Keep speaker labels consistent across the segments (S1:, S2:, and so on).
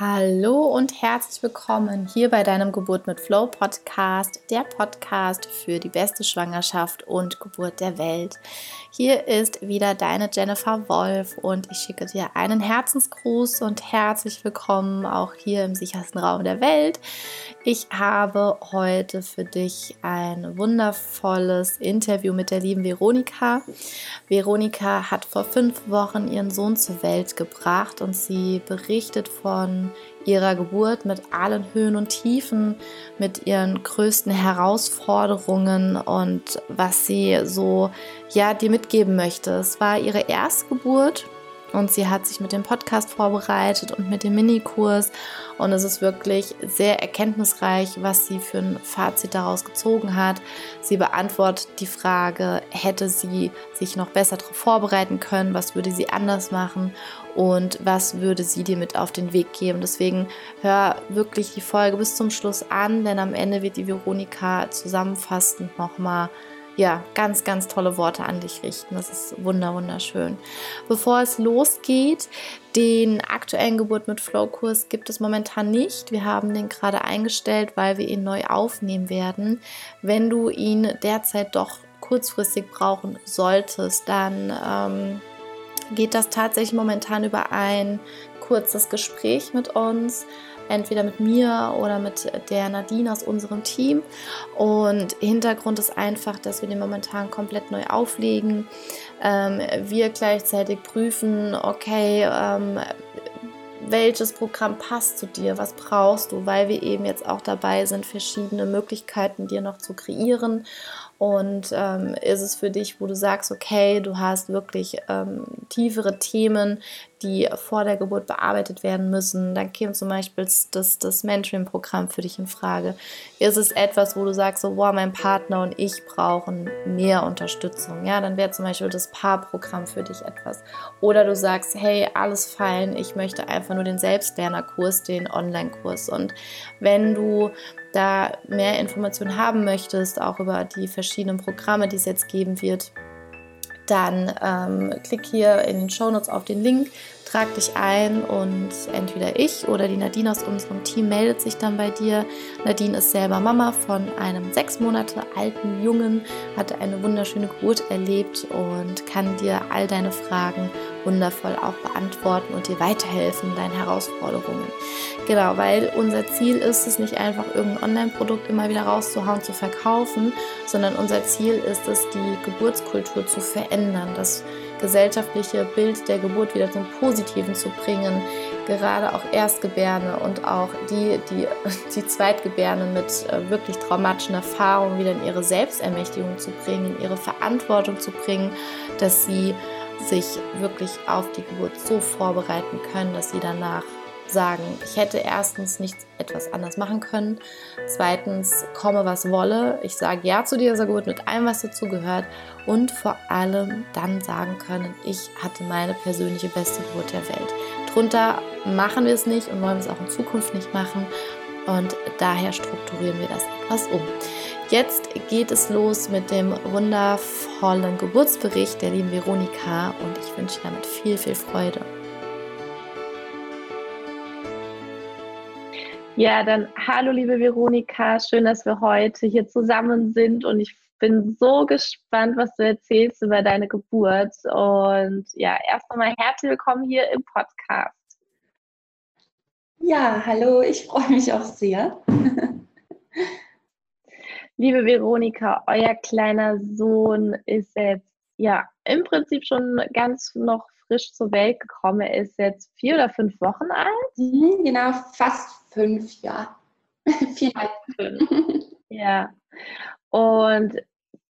S1: Hallo und herzlich willkommen hier bei deinem Geburt mit Flow Podcast, der Podcast für die beste Schwangerschaft und Geburt der Welt. Hier ist wieder deine Jennifer Wolf und ich schicke dir einen Herzensgruß und herzlich willkommen auch hier im sichersten Raum der Welt. Ich habe heute für dich ein wundervolles Interview mit der lieben Veronika. Veronika hat vor fünf Wochen ihren Sohn zur Welt gebracht und sie berichtet von ihrer Geburt mit allen Höhen und Tiefen, mit ihren größten Herausforderungen und was sie so ja dir mitgeben möchte. Es war ihre erste Geburt und sie hat sich mit dem Podcast vorbereitet und mit dem Minikurs und es ist wirklich sehr erkenntnisreich, was sie für ein Fazit daraus gezogen hat. Sie beantwortet die Frage, hätte sie sich noch besser darauf vorbereiten können, was würde sie anders machen und was würde sie dir mit auf den Weg geben. Deswegen hör wirklich die Folge bis zum Schluss an, denn am Ende wird die Veronika zusammenfassend nochmal ja, ganz, ganz tolle Worte an dich richten. Das ist wunder, wunderschön. Bevor es losgeht, den aktuellen Geburt mit Flow-Kurs gibt es momentan nicht. Wir haben den gerade eingestellt, weil wir ihn neu aufnehmen werden. Wenn du ihn derzeit doch kurzfristig brauchen solltest, dann ähm, geht das tatsächlich momentan über ein kurzes Gespräch mit uns entweder mit mir oder mit der Nadine aus unserem Team. Und Hintergrund ist einfach, dass wir den momentan komplett neu auflegen. Ähm, wir gleichzeitig prüfen, okay, ähm, welches Programm passt zu dir, was brauchst du, weil wir eben jetzt auch dabei sind, verschiedene Möglichkeiten dir noch zu kreieren und ähm, ist es für dich, wo du sagst, okay, du hast wirklich ähm, tiefere Themen, die vor der Geburt bearbeitet werden müssen, dann käme zum Beispiel das, das Mentoring-Programm für dich in Frage. Ist es etwas, wo du sagst, so, wow, mein Partner und ich brauchen mehr Unterstützung? Ja, dann wäre zum Beispiel das Paarprogramm für dich etwas. Oder du sagst, hey, alles fein, ich möchte einfach nur den Selbstlernerkurs, den Online-Kurs. Und wenn du da mehr Informationen haben möchtest, auch über die verschiedenen Programme, die es jetzt geben wird, dann ähm, klick hier in den Show Notes auf den Link, trag dich ein und entweder ich oder die Nadine aus unserem Team meldet sich dann bei dir. Nadine ist selber Mama von einem sechs Monate alten Jungen, hatte eine wunderschöne Geburt erlebt und kann dir all deine Fragen wundervoll auch beantworten und dir weiterhelfen in deinen Herausforderungen. Genau, weil unser Ziel ist es nicht einfach irgendein Online-Produkt immer wieder rauszuhauen, zu verkaufen, sondern unser Ziel ist es, die Geburtskultur zu verändern, das gesellschaftliche Bild der Geburt wieder zum Positiven zu bringen, gerade auch Erstgebärende und auch die, die, die Zweitgebärende mit äh, wirklich traumatischen Erfahrungen wieder in ihre Selbstermächtigung zu bringen, in ihre Verantwortung zu bringen, dass sie sich wirklich auf die Geburt so vorbereiten können, dass sie danach sagen, ich hätte erstens nichts etwas anders machen können. Zweitens, komme was wolle. Ich sage ja zu dieser Geburt mit allem, was dazu gehört. Und vor allem dann sagen können, ich hatte meine persönliche beste Geburt der Welt. Drunter machen wir es nicht und wollen es auch in Zukunft nicht machen. Und daher strukturieren wir das etwas um. Jetzt geht es los mit dem wundervollen Geburtsbericht der lieben Veronika und ich wünsche damit viel, viel Freude. Ja, dann hallo liebe Veronika, schön, dass wir heute hier zusammen sind und ich bin so gespannt, was du erzählst über deine Geburt. Und ja, erst einmal herzlich willkommen hier im Podcast.
S2: Ja, hallo, ich freue mich auch sehr.
S1: Liebe Veronika, euer kleiner Sohn ist jetzt ja im Prinzip schon ganz noch frisch zur Welt gekommen. Er ist jetzt vier oder fünf Wochen alt.
S2: Mhm, genau, fast fünf, ja.
S1: Viereinhalb, fünf. ja. Und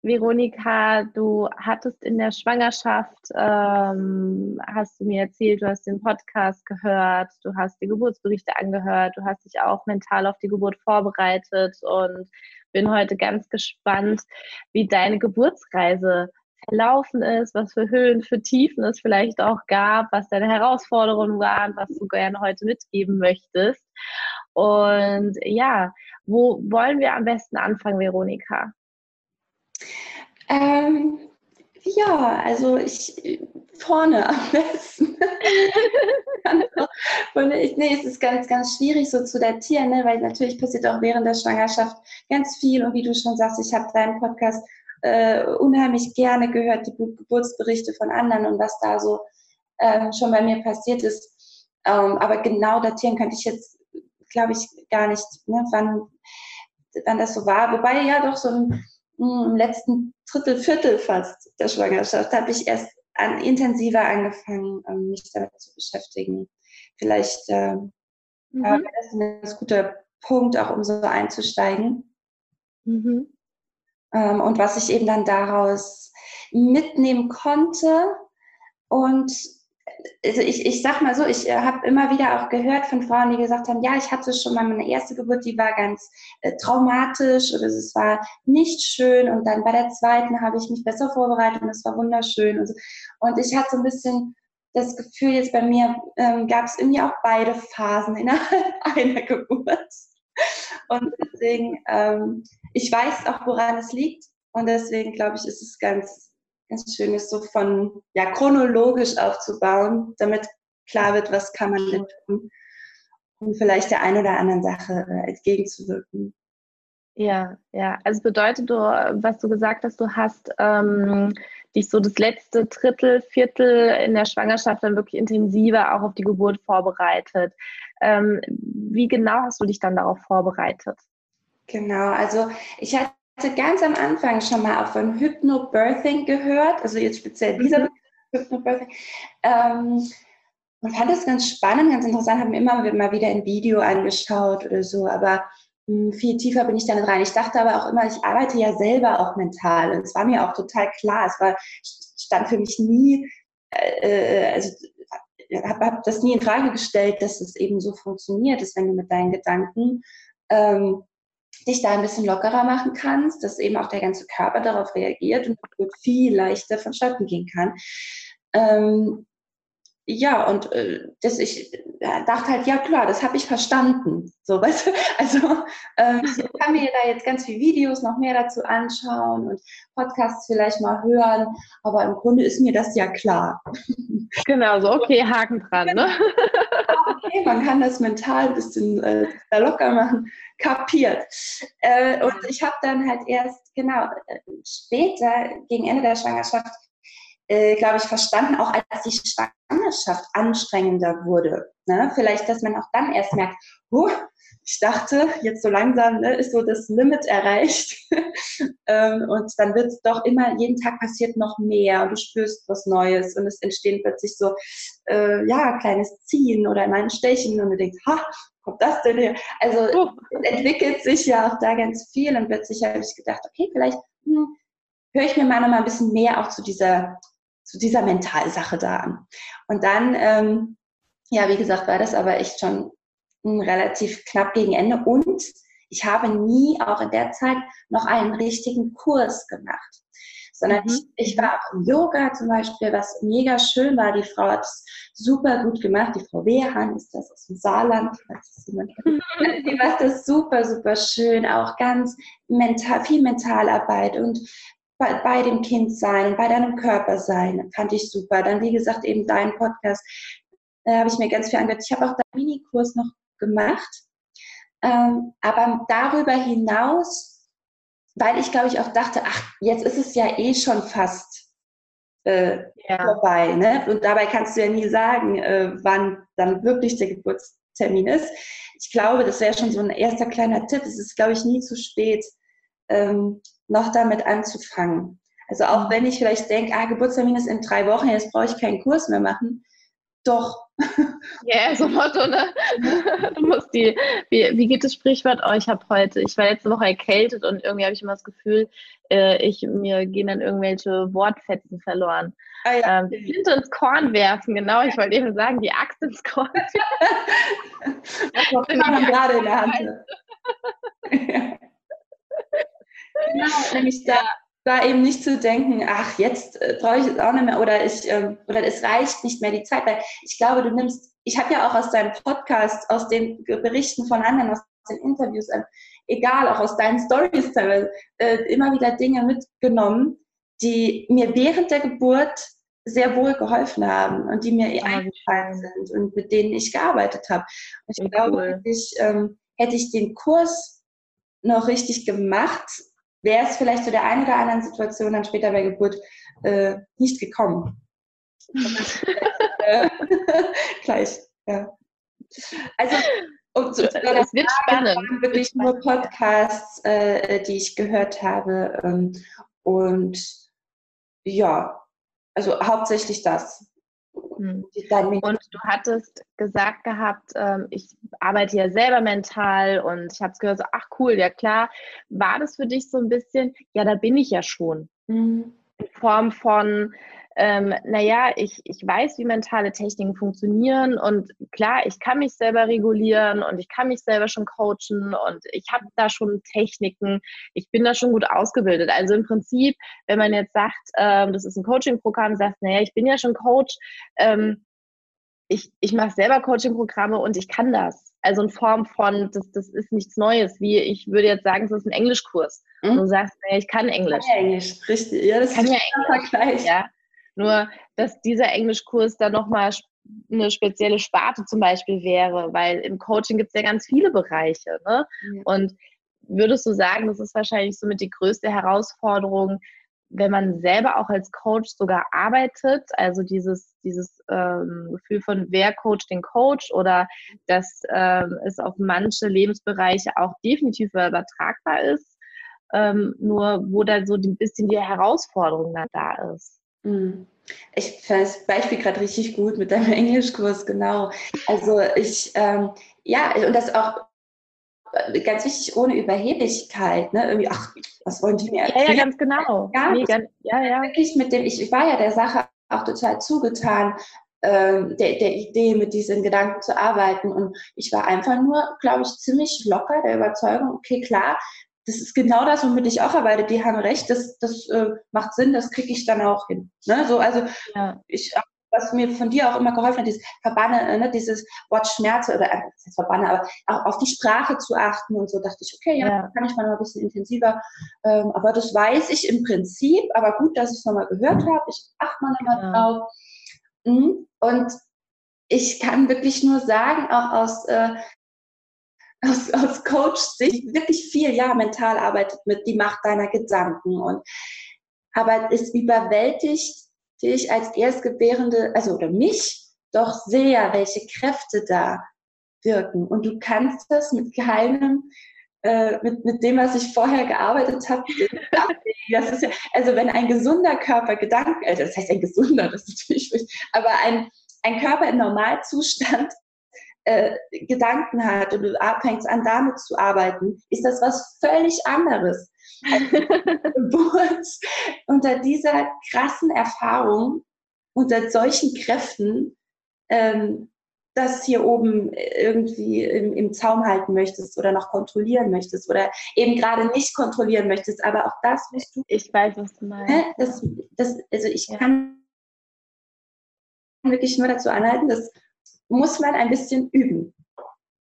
S1: Veronika, du hattest in der Schwangerschaft, ähm, hast du mir erzählt, du hast den Podcast gehört, du hast die Geburtsberichte angehört, du hast dich auch mental auf die Geburt vorbereitet und bin heute ganz gespannt, wie deine Geburtsreise verlaufen ist, was für Höhen, für Tiefen es vielleicht auch gab, was deine Herausforderungen waren, was du gerne heute mitgeben möchtest. Und ja, wo wollen wir am besten anfangen, Veronika?
S2: Ähm, Ja, also ich vorne am besten. und ich, nee, es ist ganz, ganz schwierig so zu datieren, ne? weil natürlich passiert auch während der Schwangerschaft ganz viel. Und wie du schon sagst, ich habe deinen Podcast äh, unheimlich gerne gehört, die Geburtsberichte von anderen und was da so äh, schon bei mir passiert ist. Ähm, aber genau datieren könnte ich jetzt, glaube ich, gar nicht, ne? wann, wann das so war. Wobei ja doch so im, im letzten Drittel, Viertel fast der Schwangerschaft habe ich erst an, intensiver angefangen, ähm, mich damit zu beschäftigen. Vielleicht äh, mhm. wäre das ein ganz guter Punkt, auch um so einzusteigen. Mhm. Ähm, und was ich eben dann daraus mitnehmen konnte. Und also ich, ich sag mal so, ich äh, habe immer wieder auch gehört von Frauen, die gesagt haben, ja, ich hatte schon mal meine erste Geburt, die war ganz äh, traumatisch oder es war nicht schön. Und dann bei der zweiten habe ich mich besser vorbereitet und es war wunderschön und, so. und ich hatte so ein bisschen das Gefühl, jetzt bei mir ähm, gab es irgendwie auch beide Phasen innerhalb einer Geburt und deswegen, ähm, ich weiß auch, woran es liegt und deswegen glaube ich, ist es ganz ganz schön ist, so von ja, chronologisch aufzubauen, damit klar wird, was kann man denn tun, um vielleicht der einen oder anderen Sache äh, entgegenzuwirken.
S3: Ja, ja. Also bedeutet du, was du gesagt hast, du hast ähm, dich so das letzte Drittel, Viertel in der Schwangerschaft dann wirklich intensiver auch auf die Geburt vorbereitet. Ähm, wie genau hast du dich dann darauf vorbereitet?
S2: Genau, also ich hatte ganz am Anfang schon mal auch von Hypnobirthing gehört, also jetzt speziell dieser mhm. Hypnobirthing. Ähm, und fand das ganz spannend, ganz interessant, habe mir immer mal wieder ein Video angeschaut oder so, aber viel tiefer bin ich da nicht rein. Ich dachte aber auch immer, ich arbeite ja selber auch mental und es war mir auch total klar, es war, stand für mich nie, äh, äh also habe hab das nie in Frage gestellt, dass es eben so funktioniert, dass wenn du mit deinen Gedanken ähm, dich da ein bisschen lockerer machen kannst, dass eben auch der ganze Körper darauf reagiert und viel leichter vonstatten gehen kann. Ähm, ja, und äh, das, ich dachte halt, ja klar, das habe ich verstanden. So, weißt du? Also ähm, ich kann mir da jetzt ganz viele Videos noch mehr dazu anschauen und Podcasts vielleicht mal hören, aber im Grunde ist mir das ja klar.
S3: Genau, so okay, Haken dran, ne?
S2: okay, man kann das mental ein bisschen äh, locker machen, kapiert. Äh, und ich habe dann halt erst, genau, äh, später, gegen Ende der Schwangerschaft, äh, glaube ich, verstanden, auch als die Schwangerschaft anstrengender wurde. Ne? Vielleicht, dass man auch dann erst merkt, huh, ich dachte, jetzt so langsam ne, ist so das Limit erreicht. ähm, und dann wird es doch immer, jeden Tag passiert noch mehr und du spürst was Neues und es entstehen plötzlich so, äh, ja, kleines Ziehen oder mal ein Stechen und du denkst, ha, kommt das denn her? Also oh. es entwickelt sich ja auch da ganz viel und plötzlich habe ich gedacht, okay, vielleicht hm, höre ich mir mal noch mal ein bisschen mehr auch zu dieser zu dieser Mentalsache da an. Und dann, ähm, ja, wie gesagt, war das aber echt schon relativ knapp gegen Ende und ich habe nie auch in der Zeit noch einen richtigen Kurs gemacht, sondern mhm. ich, ich, war auch im Yoga zum Beispiel, was mega schön war. Die Frau hat es super gut gemacht. Die Frau Wehan ist das aus dem Saarland. Die macht das super, super schön. Auch ganz mental, viel Mentalarbeit und bei, bei dem Kind sein, bei deinem Körper sein, fand ich super. Dann, wie gesagt, eben dein Podcast, da habe ich mir ganz viel angehört. Ich habe auch deinen Minikurs noch gemacht. Ähm, aber darüber hinaus, weil ich glaube ich auch dachte, ach, jetzt ist es ja eh schon fast äh, ja. vorbei. Ne? Und dabei kannst du ja nie sagen, äh, wann dann wirklich der Geburtstermin ist. Ich glaube, das wäre schon so ein erster kleiner Tipp. Es ist, glaube ich, nie zu spät, ähm, noch damit anzufangen. Also auch mhm. wenn ich vielleicht denke, ah, Geburtstermin ist in drei Wochen, jetzt brauche ich keinen Kurs mehr machen. Doch.
S3: Ja, yeah, so Motto, ne? Du musst die, wie, wie geht das Sprichwort? Oh, ich habe heute, ich war letzte Woche erkältet und irgendwie habe ich immer das Gefühl, äh, ich, mir gehen dann irgendwelche Wortfetzen verloren. Ah, ja. ähm, Flinte ins Korn werfen, genau, ich wollte eben sagen, die Axt ins Korn.
S2: das noch immer gerade in der Hand. ja. Genau, nämlich da, da eben nicht zu denken, ach, jetzt äh, brauche ich es auch nicht mehr oder ich ähm, oder es reicht nicht mehr die Zeit, weil ich glaube, du nimmst, ich habe ja auch aus deinem Podcast, aus den Berichten von anderen, aus den Interviews, äh, egal, auch aus deinen Stories teilweise, äh, immer wieder Dinge mitgenommen, die mir während der Geburt sehr wohl geholfen haben und die mir oh, eingefallen sind und mit denen ich gearbeitet habe. Und ich glaube, cool. ich, ähm, hätte ich den Kurs noch richtig gemacht, wäre es vielleicht zu der einen oder anderen Situation dann später bei Geburt äh, nicht gekommen. gleich, ja. Also, und so, es wird spannend. Waren wirklich wird nur Podcasts, äh, die ich gehört habe. Ähm, und ja, also hauptsächlich das.
S3: Hm. Und du hattest gesagt gehabt, ähm, ich arbeite ja selber mental und ich habe es gehört, so, ach cool, ja klar. War das für dich so ein bisschen, ja, da bin ich ja schon. Mhm. In Form von, ähm, naja, ich, ich weiß, wie mentale Techniken funktionieren und klar, ich kann mich selber regulieren und ich kann mich selber schon coachen und ich habe da schon Techniken, ich bin da schon gut ausgebildet. Also im Prinzip, wenn man jetzt sagt, ähm, das ist ein Coaching-Programm, sagt, naja, ich bin ja schon Coach, ähm, ich, ich mache selber Coaching-Programme und ich kann das. Also in Form von, das, das ist nichts Neues, wie ich würde jetzt sagen, es ist ein Englischkurs. Mhm. Und du sagst, naja, ich kann Englisch. Ich kann
S2: ja Englisch, richtig. Ja, das kann ist ja
S3: Englisch. Vergleich. Ja. Nur, dass dieser Englischkurs dann nochmal eine spezielle Sparte zum Beispiel wäre, weil im Coaching gibt es ja ganz viele Bereiche. Ne? Ja. Und würdest du sagen, das ist wahrscheinlich somit die größte Herausforderung, wenn man selber auch als Coach sogar arbeitet, also dieses, dieses ähm, Gefühl von wer coacht den Coach oder dass ähm, es auf manche Lebensbereiche auch definitiv übertragbar ist, ähm, nur wo da so ein bisschen die Herausforderung dann da ist.
S2: Mhm. Ich finde das Beispiel gerade richtig gut mit deinem Englischkurs, genau. Also ich, ähm, ja, und das auch äh, ganz wichtig, ohne Überheblichkeit, ne? Irgendwie, ach, was wollen die mir
S3: erzählen? Ja, ja, ganz genau.
S2: Ja, nee, ganz, ja, ja. Wirklich mit dem, ich, ich war ja der Sache auch total zugetan, ähm, der, der Idee, mit diesen Gedanken zu arbeiten. Und ich war einfach nur, glaube ich, ziemlich locker der Überzeugung, okay, klar, das ist genau das, womit ich auch arbeite. Die haben recht, das, das äh, macht Sinn, das kriege ich dann auch hin. Ne? So, also ja. ich, was mir von dir auch immer geholfen hat, dieses Verbanne, äh, ne, dieses Wort Schmerze oder äh, Verbanne, aber auch auf die Sprache zu achten und so dachte ich, okay, ja, ja. kann ich mal ein bisschen intensiver. Ähm, aber das weiß ich im Prinzip, aber gut, dass ich es nochmal gehört habe. Ich achte mal nochmal ja. drauf. Mhm. Und ich kann wirklich nur sagen, auch aus äh, aus, aus Coach-Sicht wirklich viel ja mental arbeitet mit die Macht deiner Gedanken und aber es überwältigt dich als Erstgebärende, also oder mich, doch sehr, welche Kräfte da wirken. Und du kannst das mit keinem, äh, mit, mit dem, was ich vorher gearbeitet habe, das ist ja, also wenn ein gesunder Körper Gedanken, also das heißt ein gesunder, das ist natürlich, aber ein, ein Körper im Normalzustand äh, Gedanken hat und du fängst an, damit zu arbeiten, ist das was völlig anderes. Geburt unter dieser krassen Erfahrung, unter solchen Kräften, ähm, das hier oben irgendwie im, im, Zaum halten möchtest oder noch kontrollieren möchtest oder eben gerade nicht kontrollieren möchtest, aber auch das
S3: musst du. Ich weiß, was du meinst.
S2: Das, das, also ich ja. kann wirklich nur dazu anhalten, dass muss man ein bisschen üben,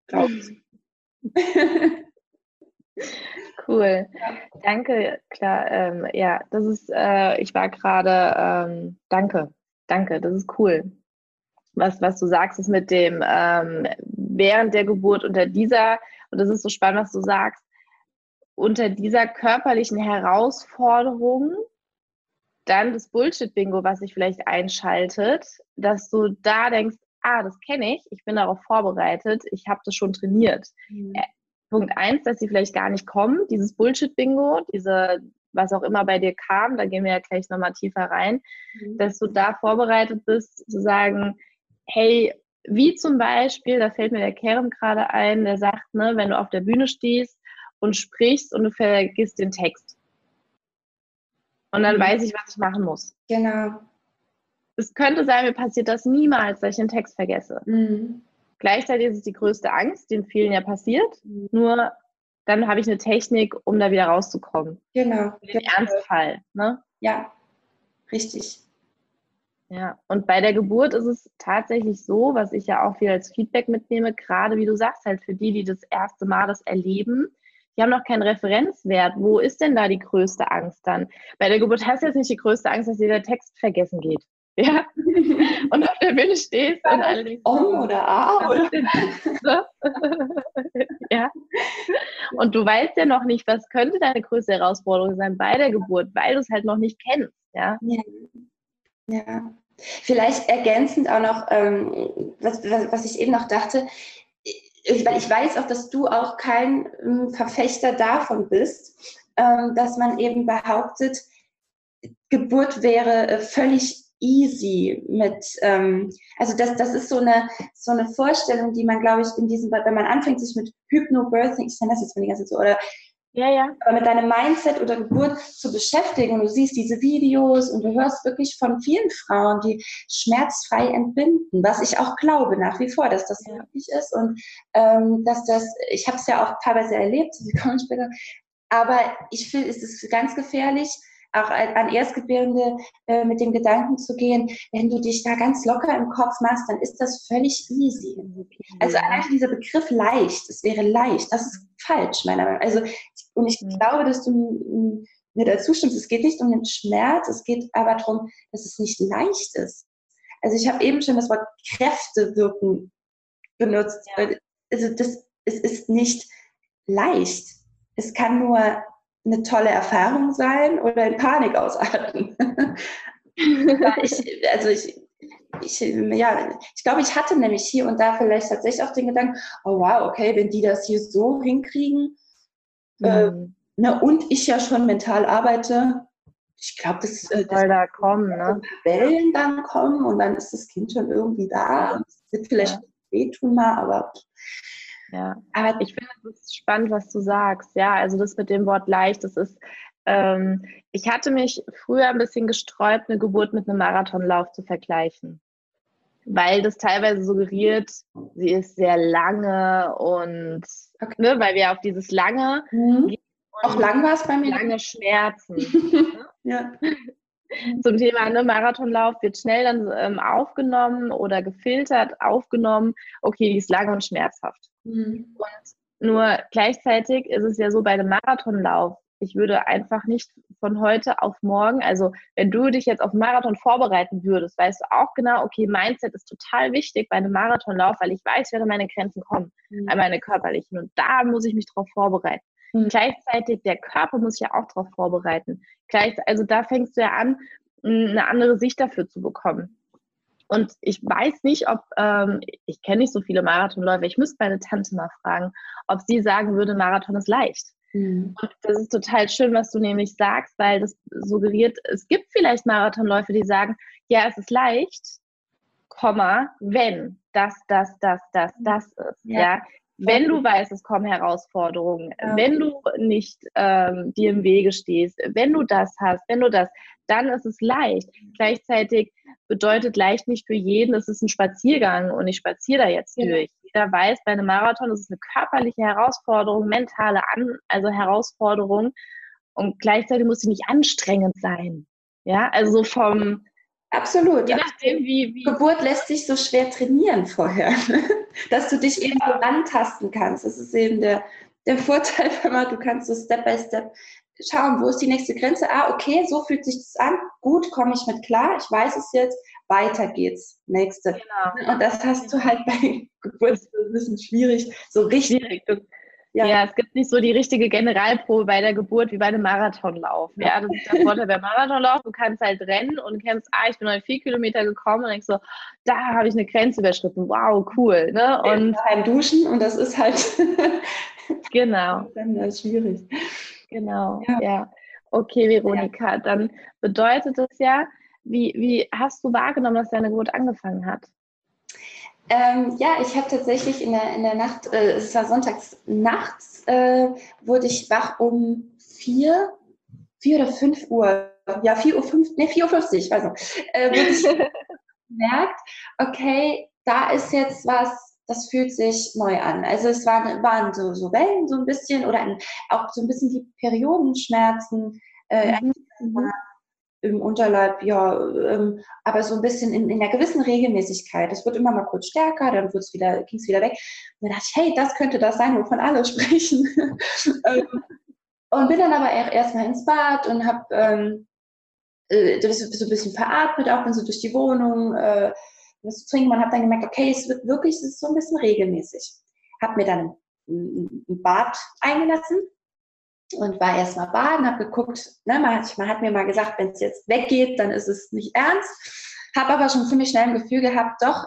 S2: glaube ich.
S3: Cool. Ja. Danke, klar. Ähm, ja, das ist, äh, ich war gerade, ähm, danke, danke, das ist cool. Was, was du sagst, ist mit dem ähm, während der Geburt unter dieser, und das ist so spannend, was du sagst, unter dieser körperlichen Herausforderung dann das Bullshit-Bingo, was sich vielleicht einschaltet, dass du da denkst, ah, das kenne ich, ich bin darauf vorbereitet, ich habe das schon trainiert. Mhm. Äh, Punkt eins, dass sie vielleicht gar nicht kommen, dieses Bullshit-Bingo, diese, was auch immer bei dir kam, da gehen wir ja gleich nochmal tiefer rein, mhm. dass du da vorbereitet bist, zu sagen, hey, wie zum Beispiel, da fällt mir der Kerem gerade ein, der sagt, ne, wenn du auf der Bühne stehst und sprichst und du vergisst den Text. Und dann mhm. weiß ich, was ich machen muss.
S2: Genau
S3: es könnte sein, mir passiert das niemals, dass ich den Text vergesse. Mhm. Gleichzeitig ist es die größte Angst, die in vielen ja passiert. Mhm. Nur dann habe ich eine Technik, um da wieder rauszukommen.
S2: Genau.
S3: Im Ernstfall. Ne?
S2: Ja, richtig.
S3: Ja, und bei der Geburt ist es tatsächlich so, was ich ja auch viel als Feedback mitnehme, gerade wie du sagst, halt für die, die das erste Mal das erleben, die haben noch keinen Referenzwert. Wo ist denn da die größte Angst dann? Bei der Geburt hast du jetzt nicht die größte Angst, dass dir der Text vergessen geht. Ja. Und auf der Bühne stehst und alle denken,
S2: Om oder A oder
S3: ja. Und du weißt ja noch nicht, was könnte deine größte Herausforderung sein bei der Geburt, weil du es halt noch nicht kennst. Ja.
S2: ja. ja. Vielleicht ergänzend auch noch, ähm, was, was, was ich eben noch dachte, ich, weil ich weiß auch, dass du auch kein ähm, Verfechter davon bist, ähm, dass man eben behauptet, Geburt wäre äh, völlig easy mit, ähm, also das, das ist so eine, so eine Vorstellung, die man, glaube ich, in diesem, wenn man anfängt, sich mit Hypnobirthing, ich nenne das jetzt mal die ganze Zeit so, oder
S3: ja, ja.
S2: Aber mit deinem Mindset oder Geburt zu beschäftigen und du siehst diese Videos und du hörst wirklich von vielen Frauen, die schmerzfrei entbinden, was ich auch glaube nach wie vor, dass das ja. möglich ist und ähm, dass das, ich habe es ja auch teilweise erlebt, aber ich finde, es ist ganz gefährlich, auch an Erstgebärende äh, mit dem Gedanken zu gehen, wenn du dich da ganz locker im Kopf machst, dann ist das völlig easy. Also allein dieser Begriff leicht, es wäre leicht, das ist falsch, meiner Meinung nach. Also, und ich mhm. glaube, dass du mir dazu stimmst, es geht nicht um den Schmerz, es geht aber darum, dass es nicht leicht ist. Also ich habe eben schon das Wort Kräfte wirken benutzt. Also das, es ist nicht leicht. Es kann nur eine tolle Erfahrung sein oder in Panik ausarten. ich, also ich, ich, ja, ich glaube, ich hatte nämlich hier und da vielleicht tatsächlich auch den Gedanken, oh wow, okay, wenn die das hier so hinkriegen, mhm. äh, na, und ich ja schon mental arbeite, ich glaube, das,
S3: äh, das soll da kommen, ne?
S2: Wellen dann kommen und dann ist das Kind schon irgendwie da und es wird vielleicht ja. wehtun mal, aber
S3: ja, aber ich finde es spannend, was du sagst. Ja, also das mit dem Wort leicht, das ist, ähm, ich hatte mich früher ein bisschen gesträubt, eine Geburt mit einem Marathonlauf zu vergleichen. Weil das teilweise suggeriert, sie ist sehr lange und, okay. ne, weil wir auf dieses lange.
S2: Mhm. Auch lang war es bei mir.
S3: Lange Schmerzen.
S2: Ja.
S3: zum Thema ne, Marathonlauf wird schnell dann ähm, aufgenommen oder gefiltert, aufgenommen. Okay, die ist lang und schmerzhaft. Mhm. Und nur gleichzeitig ist es ja so bei einem Marathonlauf, ich würde einfach nicht von heute auf morgen, also wenn du dich jetzt auf einen Marathon vorbereiten würdest, weißt du auch genau, okay, Mindset ist total wichtig bei einem Marathonlauf, weil ich weiß, wer meine Grenzen kommen, mhm. an meine körperlichen. Und da muss ich mich drauf vorbereiten. Mhm. Gleichzeitig, der Körper muss sich ja auch darauf vorbereiten. Gleich, also da fängst du ja an, eine andere Sicht dafür zu bekommen. Und ich weiß nicht, ob, ähm, ich kenne nicht so viele Marathonläufer, ich müsste meine Tante mal fragen, ob sie sagen würde, Marathon ist leicht. Mhm. Und das ist total schön, was du nämlich sagst, weil das suggeriert, es gibt vielleicht Marathonläufer, die sagen, ja, es ist leicht, Komma, wenn das, das, das, das, das ist. Ja. ja. Wenn du weißt, es kommen Herausforderungen, ja. wenn du nicht ähm, dir im Wege stehst, wenn du das hast, wenn du das, dann ist es leicht. Gleichzeitig bedeutet leicht nicht für jeden, es ist ein Spaziergang und ich spaziere da jetzt ja. durch. Jeder weiß, bei einem Marathon ist es eine körperliche Herausforderung, mentale An also Herausforderung und gleichzeitig muss sie nicht anstrengend sein. Ja, also vom
S2: Absolut.
S3: Je nachdem, wie, wie.
S2: Geburt lässt sich so schwer trainieren vorher, dass du dich eben so rantasten kannst. Das ist eben der, der Vorteil, wenn man, du kannst so Step by Step schauen, wo ist die nächste Grenze? Ah, okay, so fühlt sich das an. Gut, komme ich mit klar. Ich weiß es jetzt. Weiter geht's. Nächste. Genau. Und das hast du halt bei Geburt ein bisschen schwierig, so richtig. Schwierig.
S3: Ja. ja. es gibt nicht so die richtige Generalprobe bei der Geburt wie bei einem Marathonlauf. Ja, das ist der Vorteil beim Marathonlauf. Du kannst halt rennen und kennst, ah, ich bin heute vier Kilometer gekommen und denkst so, da habe ich eine Grenze überschritten. Wow, cool. Ne?
S2: Und ein Duschen und das ist halt
S3: genau.
S2: dann ist schwierig.
S3: Genau, ja. ja. Okay, Veronika, dann bedeutet das ja, wie, wie hast du wahrgenommen, dass deine Geburt angefangen hat?
S2: Ähm, ja, ich habe tatsächlich in der, in der Nacht, äh, es war sonntags nachts, äh, wurde ich wach um vier, vier oder fünf Uhr, ja, vier Uhr, fünf, nee, vier Uhr fünfzig, weiß nicht, äh, wurde ich gemerkt, okay, da ist jetzt was, das fühlt sich neu an. Also es waren, waren so, so Wellen so ein bisschen oder ein, auch so ein bisschen die Periodenschmerzen. Äh, mhm. Im Unterleib, ja, ähm, aber so ein bisschen in, in einer gewissen Regelmäßigkeit. Es wird immer mal kurz stärker, dann wieder, ging es wieder weg. Und dann dachte ich, hey, das könnte das sein, wovon alle sprechen. Ähm, und bin dann aber erstmal ins Bad und habe ähm, äh, so ein bisschen veratmet, auch bin so durch die Wohnung, äh, was zu trinken. Man hat dann gemerkt, okay, es wird wirklich, es ist so ein bisschen regelmäßig. Habe mir dann ein Bad eingelassen und war erstmal baden, habe geguckt, ne, man, hat, man hat mir mal gesagt, wenn es jetzt weggeht, dann ist es nicht ernst. Habe aber schon ziemlich schnell ein Gefühl gehabt, doch,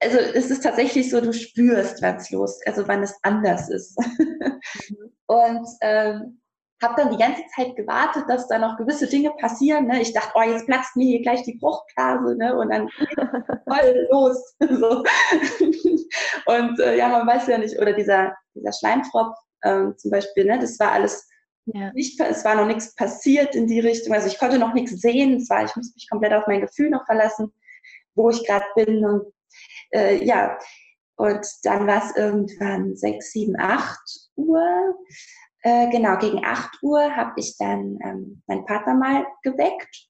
S2: also es ist tatsächlich so, du spürst, wann es los, also wann es anders ist. Mhm. und ähm, habe dann die ganze Zeit gewartet, dass da noch gewisse Dinge passieren. Ne? Ich dachte, oh, jetzt platzt mir hier gleich die Fruchtblase ne? und dann voll los. so. Und äh, ja, man weiß ja nicht, oder dieser, dieser Schleimfropf ähm, zum Beispiel, ne? das war alles ja. nicht, es war noch nichts passiert in die Richtung. Also ich konnte noch nichts sehen. Es war, ich musste mich komplett auf mein Gefühl noch verlassen, wo ich gerade bin. Und äh, ja, und dann war es irgendwann 6, 7, 8 Uhr. Äh, genau, gegen 8 Uhr habe ich dann ähm, meinen Partner mal geweckt,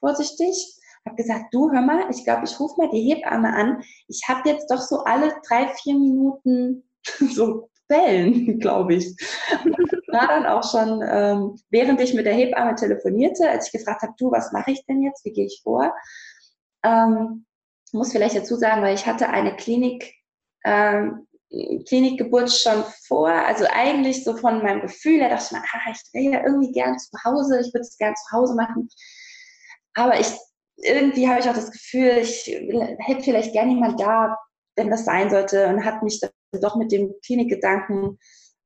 S2: vorsichtig. Habe gesagt, du hör mal, ich glaube, ich rufe mal die Hebamme an. Ich habe jetzt doch so alle drei, vier Minuten so Wellen, glaube ich. War dann auch schon, ähm, während ich mit der Hebamme telefonierte, als ich gefragt habe, du, was mache ich denn jetzt? Wie gehe ich vor? Ähm, muss vielleicht dazu sagen, weil ich hatte eine Klinik ähm, Klinikgeburt schon vor. Also eigentlich so von meinem Gefühl her dachte ich mir, ah, ich wäre ja irgendwie gern zu Hause, ich würde es gern zu Hause machen. Aber ich, irgendwie habe ich auch das Gefühl, ich hätte vielleicht gern jemand da, wenn das sein sollte und hat mich dann doch mit dem Klinikgedanken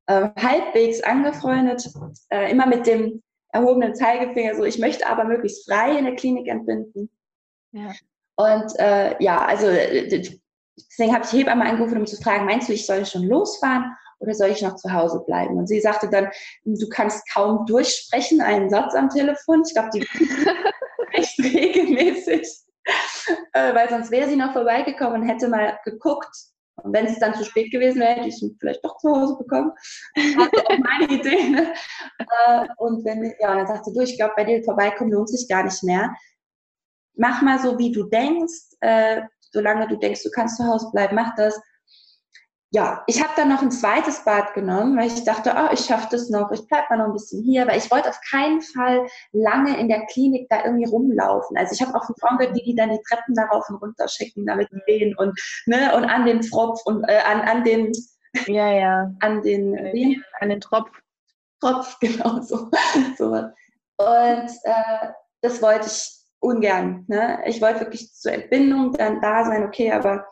S2: äh, halbwegs angefreundet, äh, immer mit dem erhobenen Zeigefinger, so ich möchte aber möglichst frei in der Klinik entbinden. Ja. Und äh, ja, also deswegen habe ich Hebamme angerufen, um zu fragen, meinst du, ich soll schon losfahren oder soll ich noch zu Hause bleiben? Und sie sagte dann, du kannst kaum durchsprechen, einen Satz am Telefon. Ich glaube, die echt regelmäßig, äh, weil sonst wäre sie noch vorbeigekommen und hätte mal geguckt. Und wenn es dann zu spät gewesen wäre, hätte ich ihn vielleicht doch zu Hause bekommen. Das war auch meine Idee. Ne? Äh, und wenn, ja, dann sagte du, ich glaube, bei dir vorbeikommen lohnt sich gar nicht mehr. Mach mal so, wie du denkst. Äh, solange du denkst, du kannst zu Hause bleiben, mach das. Ja, ich habe dann noch ein zweites Bad genommen, weil ich dachte, oh, ich schaffe das noch, ich bleibe mal noch ein bisschen hier, weil ich wollte auf keinen Fall lange in der Klinik da irgendwie rumlaufen. Also ich habe auch Frauen gehört, die, die dann die Treppen darauf und runter schicken, damit die gehen und, ne, und an den Tropf und äh, an, an den
S3: ja, ja.
S2: an den,
S3: äh, an den Tropf.
S2: Tropf, genau so. so. Und äh, das wollte ich ungern. Ne? Ich wollte wirklich zur Entbindung dann da sein, okay, aber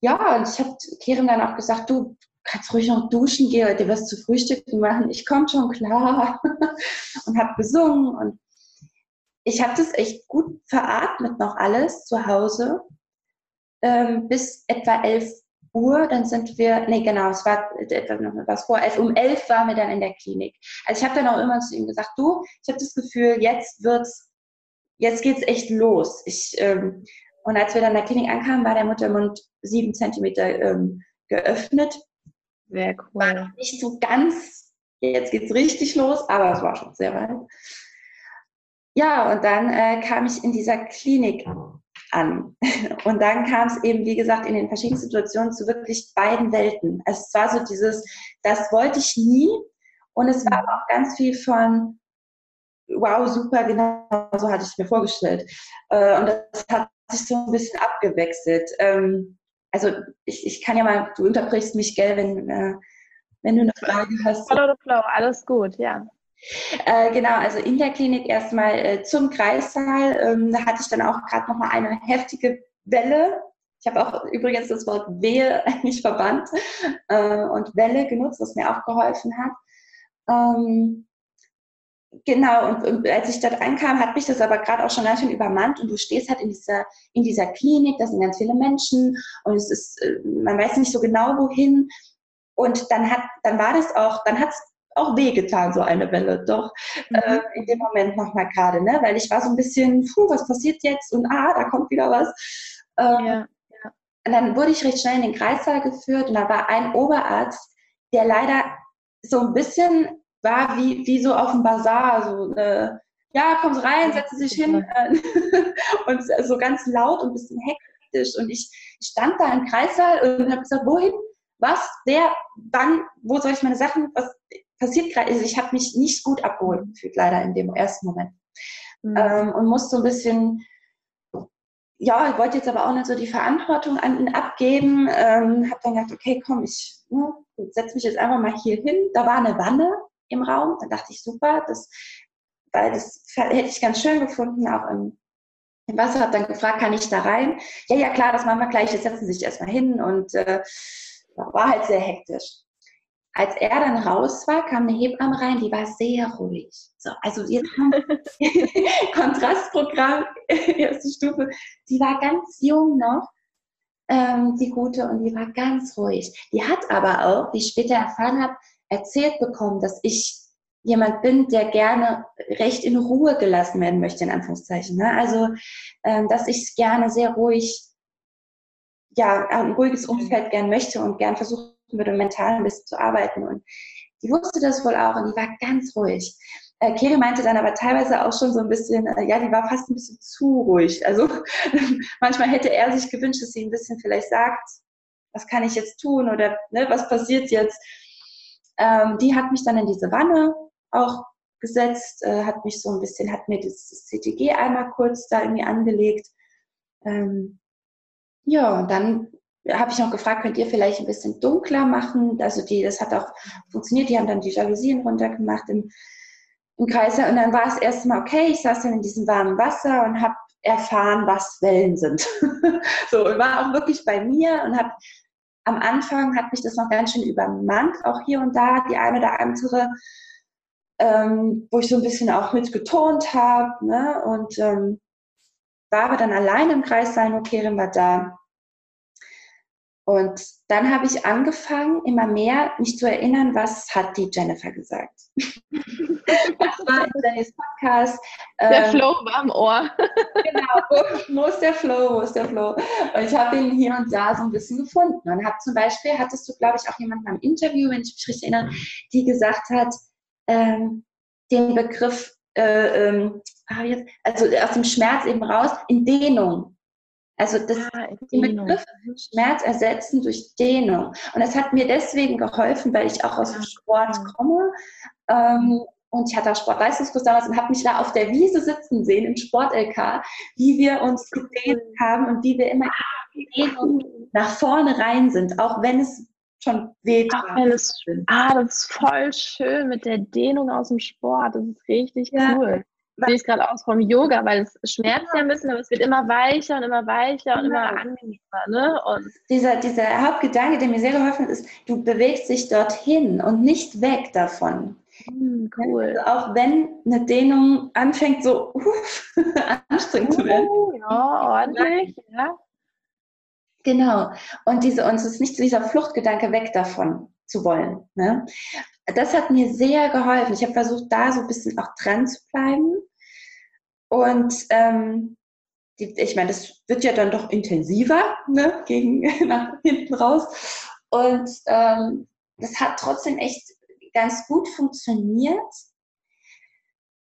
S2: ja, und ich habe Kerem dann auch gesagt, du kannst ruhig noch duschen gehen dir was zu frühstücken machen. Ich komme schon klar und habe gesungen und ich habe das echt gut veratmet noch alles zu Hause ähm, bis etwa 11 Uhr. Dann sind wir, nee genau, es war etwa noch was vor elf. Um elf waren wir dann in der Klinik. Also ich habe dann auch immer zu ihm gesagt, du, ich habe das Gefühl, jetzt wird's jetzt geht's echt los. Ich, ähm, und als wir dann in der Klinik ankamen, war der Muttermund sieben Zentimeter ähm, geöffnet.
S3: Sehr cool.
S2: War nicht so ganz, jetzt geht's richtig los, aber es war schon sehr weit. Ja, und dann äh, kam ich in dieser Klinik an. Und dann kam es eben, wie gesagt, in den verschiedenen Situationen zu wirklich beiden Welten. Es war so dieses, das wollte ich nie. Und es war aber auch ganz viel von, wow, super, genau so hatte ich es mir vorgestellt. Äh, und das hat sich so ein bisschen abgewechselt. Ähm, also ich, ich kann ja mal, du unterbrichst mich, gell, wenn, äh, wenn du eine Frage hast.
S3: Follow the flow, alles gut, ja.
S2: Äh, genau, also in der Klinik erstmal äh, zum Kreissaal. Ähm, da hatte ich dann auch gerade nochmal eine heftige Welle. Ich habe auch übrigens das Wort Wehe eigentlich verbannt äh, und Welle genutzt, was mir auch geholfen hat. Ähm, Genau, und, und, als ich dort ankam, hat mich das aber gerade auch schon ganz schön übermannt und du stehst halt in dieser, in dieser Klinik, da sind ganz viele Menschen und es ist, äh, man weiß nicht so genau wohin und dann hat, dann war das auch, dann hat es auch wehgetan, so eine Welle, doch mhm. äh, in dem Moment nochmal gerade, ne? weil ich war so ein bisschen, puh, was passiert jetzt und ah, da kommt wieder was. Ähm, ja, ja. Und dann wurde ich recht schnell in den Kreissaal geführt und da war ein Oberarzt, der leider so ein bisschen war wie, wie so auf dem Bazar, so, äh, ja, Sie rein, setzen Sie sich hin. und so ganz laut und ein bisschen hektisch. Und ich stand da im Kreissaal und habe gesagt, wohin? Was? Wer? Wann? Wo soll ich meine Sachen? Was passiert gerade? Also ich habe mich nicht gut abgeholt gefühlt, leider in dem ersten Moment. Mhm. Ähm, und musste so ein bisschen ja, ich wollte jetzt aber auch nicht so die Verantwortung an ihn abgeben. Ähm, habe dann gedacht, okay, komm, ich ne, setze mich jetzt einfach mal hier hin. Da war eine Wanne im Raum. Da dachte ich, super, das, weil das hätte ich ganz schön gefunden, auch im, im Wasser. Habe dann gefragt, kann ich da rein? Ja, ja, klar, das machen wir gleich. Jetzt setzen Sie sich erstmal hin und äh, war halt sehr hektisch. Als er dann raus war, kam eine Hebamme rein, die war sehr ruhig. So, also jetzt Kontrastprogramm, erste Stufe. Die war ganz jung noch, ähm, die Gute, und die war ganz ruhig. Die hat aber auch, wie ich später erfahren habe, erzählt bekommen, dass ich jemand bin, der gerne recht in Ruhe gelassen werden möchte, in Anführungszeichen. Ne? Also, ähm, dass ich gerne sehr ruhig, ja, ein ruhiges Umfeld gern möchte und gern versuche, würde, mental ein bisschen zu arbeiten. Und die wusste das wohl auch und die war ganz ruhig. Äh, meinte dann aber teilweise auch schon so ein bisschen, äh, ja, die war fast ein bisschen zu ruhig. Also manchmal hätte er sich gewünscht, dass sie ein bisschen vielleicht sagt, was kann ich jetzt tun oder ne, was passiert jetzt. Ähm, die hat mich dann in diese Wanne auch gesetzt, äh, hat mich so ein bisschen, hat mir das, CTG einmal kurz da irgendwie angelegt. Ähm, ja, und dann habe ich noch gefragt, könnt ihr vielleicht ein bisschen dunkler machen? Also die, das hat auch funktioniert. Die haben dann die Jalousien runtergemacht im, im Kreis. Und dann war es erstmal okay. Ich saß dann in diesem warmen Wasser und habe erfahren, was Wellen sind. so, und war auch wirklich bei mir und habe am Anfang hat mich das noch ganz schön übermannt, auch hier und da die eine oder andere, ähm, wo ich so ein bisschen auch mit getont habe. Ne? Und ähm, war aber dann allein im Kreis sein, okay, war da und dann habe ich angefangen, immer mehr mich zu erinnern, was hat die Jennifer gesagt. das war in Jennys Podcast.
S3: Der ähm, Flow war im Ohr.
S2: genau, wo, ist der Flow, wo ist der Flow? Und ich habe ihn hier und da so ein bisschen gefunden. Und habe zum Beispiel, hattest du, glaube ich, auch jemanden am Interview, wenn ich mich richtig erinnere, die gesagt hat, ähm, den Begriff, äh, ähm, ah, also aus dem Schmerz eben raus, in Dehnung also das ah, den Begriff Schmerz ersetzen durch Dehnung. Und das hat mir deswegen geholfen, weil ich auch aus dem Sport komme. Ähm, und ich hatte auch Sportleistungskurs damals und habe mich da auf der Wiese sitzen sehen im Sport-LK, wie wir uns gedehnt haben und wie wir immer nach vorne rein sind, auch wenn es schon weht.
S3: ah, das ist voll schön mit der Dehnung aus dem Sport. Das ist richtig ja. cool sehe ich gerade aus vom Yoga, weil es schmerzt ja ein bisschen, aber es wird immer weicher und immer weicher und immer genau. angenehmer. Ne? Und
S2: dieser, dieser Hauptgedanke, der mir sehr geholfen hat, ist, du bewegst dich dorthin und nicht weg davon.
S3: Hm, cool.
S2: Also auch wenn eine Dehnung anfängt, so uff, anstrengend uh, zu werden.
S3: Oh, ja, ordentlich, ja.
S2: Genau. Und diese, uns ist nicht dieser Fluchtgedanke weg davon zu wollen. Ne? Das hat mir sehr geholfen. Ich habe versucht, da so ein bisschen auch dran zu bleiben. Und ähm, die, ich meine, das wird ja dann doch intensiver, ne, gegen nach hinten raus. Und ähm, das hat trotzdem echt ganz gut funktioniert,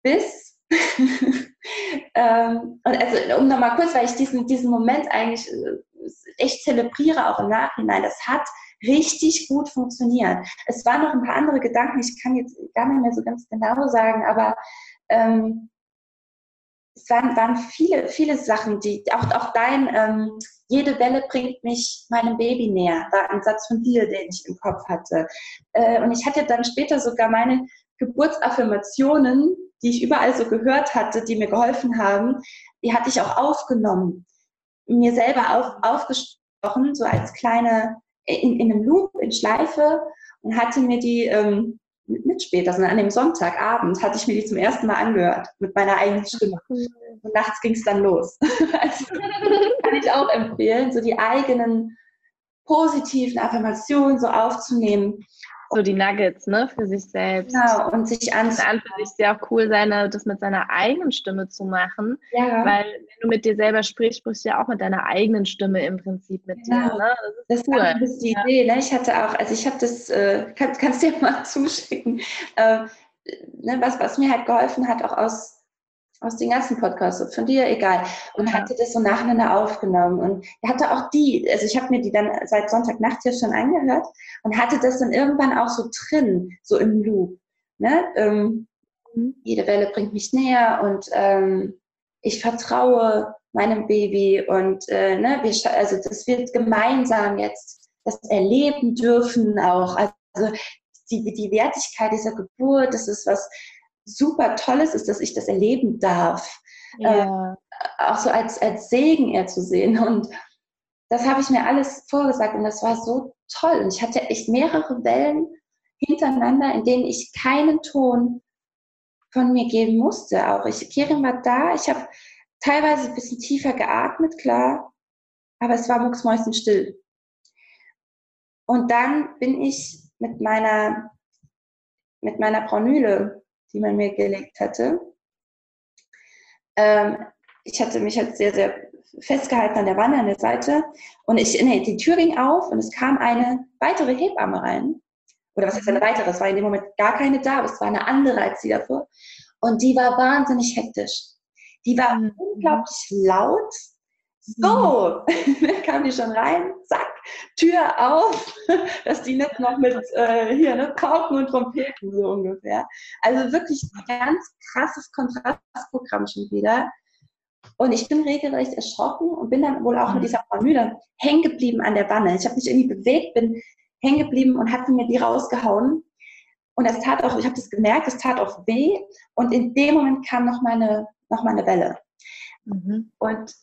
S2: bis ähm, und also um nochmal kurz, weil ich diesen, diesen Moment eigentlich äh, echt zelebriere, auch im Nachhinein, das hat richtig gut funktioniert. Es waren noch ein paar andere Gedanken, ich kann jetzt gar nicht mehr so ganz genau sagen, aber ähm, es waren, waren viele, viele Sachen, die auch, auch dein, ähm, jede Welle bringt mich meinem Baby näher, war ein Satz von dir, den ich im Kopf hatte. Äh, und ich hatte dann später sogar meine Geburtsaffirmationen, die ich überall so gehört hatte, die mir geholfen haben, die hatte ich auch aufgenommen, mir selber auf, aufgesprochen, so als kleine, in, in einem Loop, in Schleife und hatte mir die ähm, mit später, sondern an dem Sonntagabend hatte ich mir die zum ersten Mal angehört mit meiner eigenen Stimme. Und nachts ging es dann los. also kann ich auch empfehlen, so die eigenen positiven Affirmationen so aufzunehmen
S3: so die Nuggets, ne, für sich selbst.
S2: Genau, und sich an.
S3: An für sich sehr auch cool, seine, das mit seiner eigenen Stimme zu machen. Ja. Weil wenn du mit dir selber sprichst, sprichst du ja auch mit deiner eigenen Stimme im Prinzip mit
S2: ja. dir. Ne? Das ist das cool. ist die ja. Idee, ne? Ich hatte auch, also ich habe das, äh, kann, kannst dir mal zuschicken, äh, ne, was, was mir halt geholfen hat, auch aus aus den ganzen Podcasts, von dir egal, und ja. hatte das so nacheinander aufgenommen. Und hatte auch die, also ich habe mir die dann seit Sonntagnacht ja schon angehört und hatte das dann irgendwann auch so drin, so im Loop. Ne? Ähm, mhm. Jede Welle bringt mich näher und ähm, ich vertraue meinem Baby und äh, ne, wir, also das wird gemeinsam jetzt das erleben dürfen auch. Also die, die Wertigkeit dieser Geburt, das ist was super Tolles ist, dass ich das erleben darf. Ja. Äh, auch so als, als Segen eher zu sehen. Und das habe ich mir alles vorgesagt und das war so toll. Und ich hatte echt mehrere Wellen hintereinander, in denen ich keinen Ton von mir geben musste. Auch ich, Kirin war da, ich habe teilweise ein bisschen tiefer geatmet, klar, aber es war mucksmäuschenstill. Und dann bin ich mit meiner, mit meiner Braunüle, die man mir gelegt hatte, ähm, ich hatte mich halt sehr, sehr festgehalten an der Wanne, an der Seite. Und ich, nee, die Tür ging auf und es kam eine weitere Hebamme rein. Oder was heißt eine weitere? Es war in dem Moment gar keine da, aber es war eine andere als die davor. Und die war wahnsinnig hektisch. Die war mhm. unglaublich laut. So, dann kam die schon rein, zack, Tür auf, dass die nicht noch mit äh, hier, ne, Pauken und Trompeten so ungefähr. Also wirklich ein ganz krasses Kontrastprogramm schon wieder. Und ich bin regelrecht erschrocken und bin dann wohl auch mit dieser Frau Müller hängen geblieben an der Wanne. Ich habe mich irgendwie bewegt, bin hängen geblieben und hatte mir die rausgehauen. Und es tat auch, ich habe das gemerkt, es tat auch weh. Und in dem Moment kam noch meine, noch meine Welle. Mhm. Und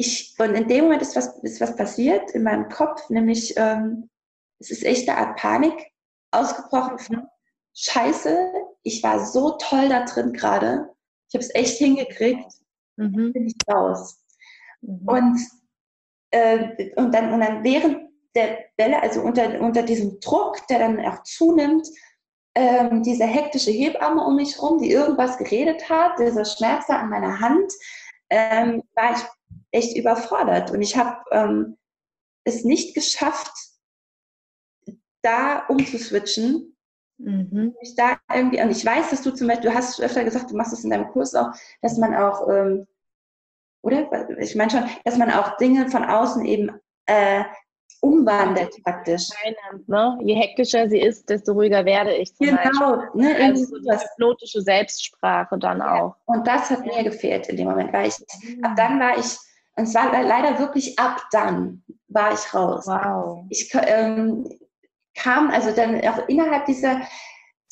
S2: ich, und in dem Moment ist was, ist was passiert in meinem Kopf, nämlich ähm, es ist echt eine Art Panik ausgebrochen von Scheiße, ich war so toll da drin gerade. Ich habe es echt hingekriegt. Mhm. Bin ich raus. Mhm. Und, äh, und, dann, und dann während der Welle, also unter, unter diesem Druck, der dann auch zunimmt, ähm, diese hektische Hebamme um mich herum, die irgendwas geredet hat, dieser Schmerz an meiner Hand, ähm, war ich echt überfordert. Und ich habe ähm, es nicht geschafft, da umzuswitchen. Mhm. Ich da irgendwie, und ich weiß, dass du zum Beispiel, du hast öfter gesagt, du machst es in deinem Kurs auch, dass man auch, ähm, oder? Ich meine schon, dass man auch Dinge von außen eben äh, umwandelt praktisch.
S3: ne? Je hektischer sie ist, desto ruhiger werde ich.
S2: Zum genau. Ne,
S3: also so die hypnotische Selbstsprache dann ja. auch.
S2: Und das hat mir gefehlt in dem Moment, weil ich, mhm. ab dann war ich, und es war leider wirklich ab dann war ich raus.
S3: Wow.
S2: Ich ähm, kam, also dann auch innerhalb dieser,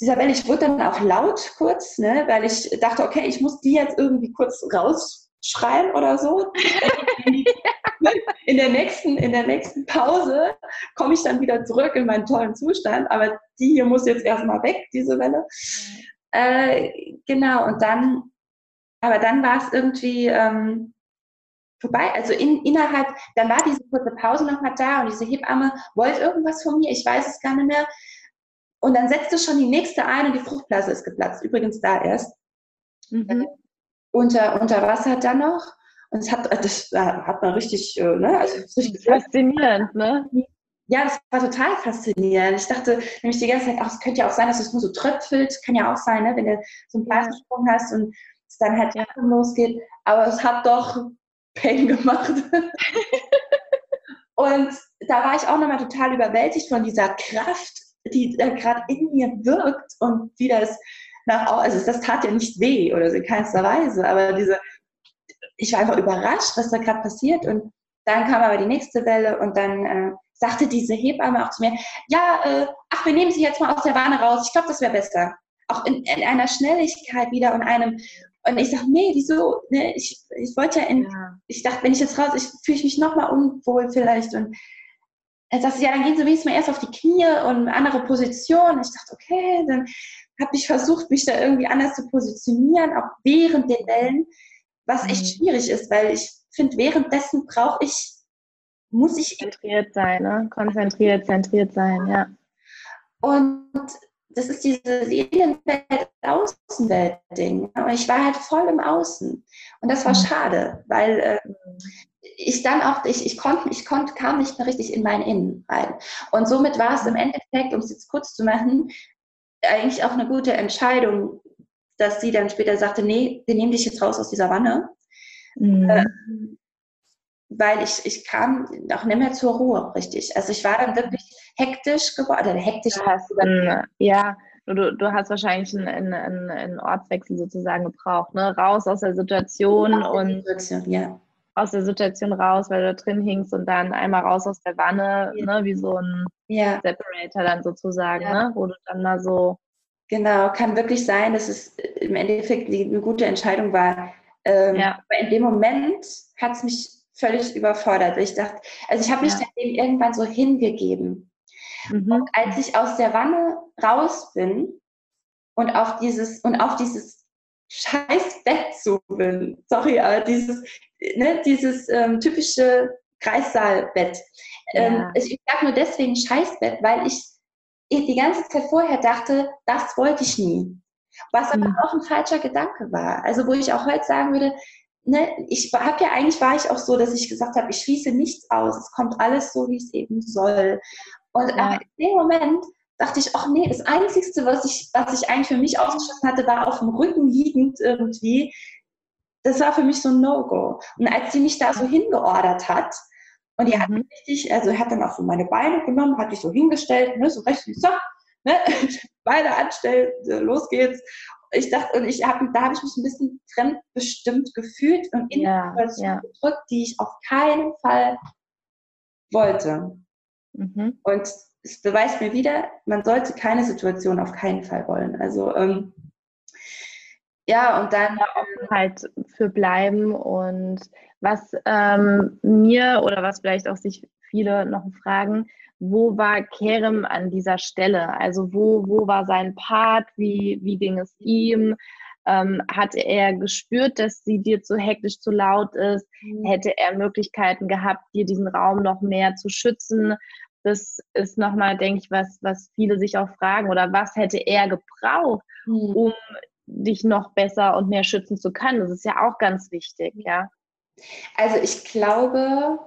S2: dieser Welle, ich wurde dann auch laut kurz, ne, weil ich dachte, okay, ich muss die jetzt irgendwie kurz rausschreien oder so. in der nächsten, in der nächsten Pause komme ich dann wieder zurück in meinen tollen Zustand, aber die hier muss jetzt erstmal weg, diese Welle. Äh, genau, und dann, aber dann war es irgendwie ähm, vorbei. Also in, innerhalb, dann war diese kurze Pause nochmal da und diese Hebamme wollte irgendwas von mir, ich weiß es gar nicht mehr. Und dann setzte schon die nächste ein und die Fruchtblase ist geplatzt. Übrigens da erst. Mhm. Äh, unter, unter Wasser dann noch. Und es hat, das hat man richtig, äh, ne, also richtig
S3: faszinierend, ne?
S2: Ja, das war total faszinierend. Ich dachte nämlich die ganze Zeit, ach, es könnte ja auch sein, dass es nur so tröpfelt. Kann ja auch sein, ne, wenn du so einen Blasensprung hast und es dann halt ja. losgeht. Aber es hat doch Pain gemacht. und da war ich auch nochmal total überwältigt von dieser Kraft, die äh, gerade in mir wirkt und wie das nach, also das tat ja nicht weh oder so in keinster Weise, aber diese ich war einfach überrascht, was da gerade passiert. Und dann kam aber die nächste Welle und dann äh, sagte diese Hebamme auch zu mir, ja, äh, ach, wir nehmen Sie jetzt mal aus der Wanne raus. Ich glaube, das wäre besser. Auch in, in, einer Schnelligkeit wieder und einem. Und ich sage, nee, wieso? Ne, ich, ich wollte ja in, ja. ich dachte, wenn ich jetzt raus, ich fühle mich nochmal unwohl vielleicht. Und er sagte, ja, dann gehen Sie wenigstens mal erst auf die Knie und andere Position. Und ich dachte, okay, dann habe ich versucht, mich da irgendwie anders zu positionieren, auch während den Wellen was echt mhm. schwierig ist, weil ich finde, währenddessen brauche ich, muss ich.
S3: Konzentriert sein, ne? Konzentriert, zentriert sein, ja.
S2: Und das ist dieses Innenwelt-Außenwelt-Ding. Und ich war halt voll im Außen. Und das war mhm. schade, weil äh, ich dann auch, ich, ich konnte, ich konnte, kam nicht mehr richtig in mein Innen rein. Und somit war es im Endeffekt, um es jetzt kurz zu machen, eigentlich auch eine gute Entscheidung, dass sie dann später sagte, nee, wir nehmen dich jetzt raus aus dieser Wanne. Mhm. Ähm, weil ich, ich kam auch nicht mehr zur Ruhe, richtig. Also ich war dann wirklich hektisch geworden, oder hektisch.
S3: Du hast einen, ja, du, du hast wahrscheinlich einen, einen, einen Ortswechsel sozusagen gebraucht, ne? Raus aus der Situation ja, und Situation, ja. aus der Situation raus, weil du da drin hingst und dann einmal raus aus der Wanne, ja. ne? Wie so ein ja. Separator dann sozusagen, ne? Wo du dann mal so.
S2: Genau, kann wirklich sein, dass es im Endeffekt eine gute Entscheidung war. Ähm, ja. Aber in dem Moment hat es mich völlig überfordert. Ich dachte, also ich habe mich ja. dem irgendwann so hingegeben. Mhm. Und als ich aus der Wanne raus bin und auf dieses und auf dieses scheiß Bett zu bin, sorry, aber dieses, ne, dieses ähm, typische Kreissaalbett. Ähm, ja. ich, ich sage nur deswegen Scheißbett, weil ich, ich die ganze Zeit vorher dachte, das wollte ich nie. Was aber mhm. auch ein falscher Gedanke war. Also wo ich auch heute sagen würde, ne, ich habe ja eigentlich war ich auch so, dass ich gesagt habe, ich schließe nichts aus. Es kommt alles so, wie es eben soll. Und ja. in dem Moment dachte ich, ach nee, das Einzige, was ich, was ich eigentlich für mich ausgeschlossen hatte, war auf dem Rücken liegend irgendwie. Das war für mich so ein No-Go. Und als sie mich da so hingeordert hat, und die mhm. hat richtig, also hat dann auch so meine Beine genommen, hat die so hingestellt, ne, so recht wie so, ne, Beine anstellen, los geht's ich dachte, und ich habe, da habe ich mich ein bisschen fremdbestimmt gefühlt und in ja, ja. gedrückt, die ich auf keinen Fall wollte. Mhm. Und es beweist mir wieder, man sollte keine Situation auf keinen Fall wollen. Also ähm, ja, und dann
S3: offen halt für bleiben und was ähm, mir oder was vielleicht auch sich viele noch fragen, wo war Kerem an dieser Stelle? Also wo, wo war sein Part? Wie, wie ging es ihm? Ähm, hat er gespürt, dass sie dir zu hektisch, zu laut ist? Mhm. Hätte er Möglichkeiten gehabt, dir diesen Raum noch mehr zu schützen? Das ist nochmal, denke ich, was, was viele sich auch fragen. Oder was hätte er gebraucht, mhm. um dich noch besser und mehr schützen zu können? Das ist ja auch ganz wichtig, ja.
S2: Also ich glaube,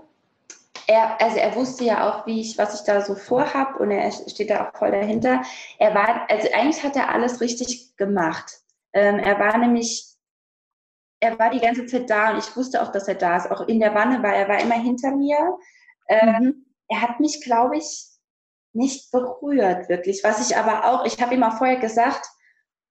S2: er, also er wusste ja auch, wie ich, was ich da so vorhab und er steht da auch voll dahinter. Er war, also eigentlich hat er alles richtig gemacht. Ähm, er war nämlich, er war die ganze Zeit da und ich wusste auch, dass er da ist. Auch in der Wanne war er, war immer hinter mir. Ähm, mhm. Er hat mich, glaube ich, nicht berührt, wirklich. Was ich aber auch, ich habe ihm auch vorher gesagt,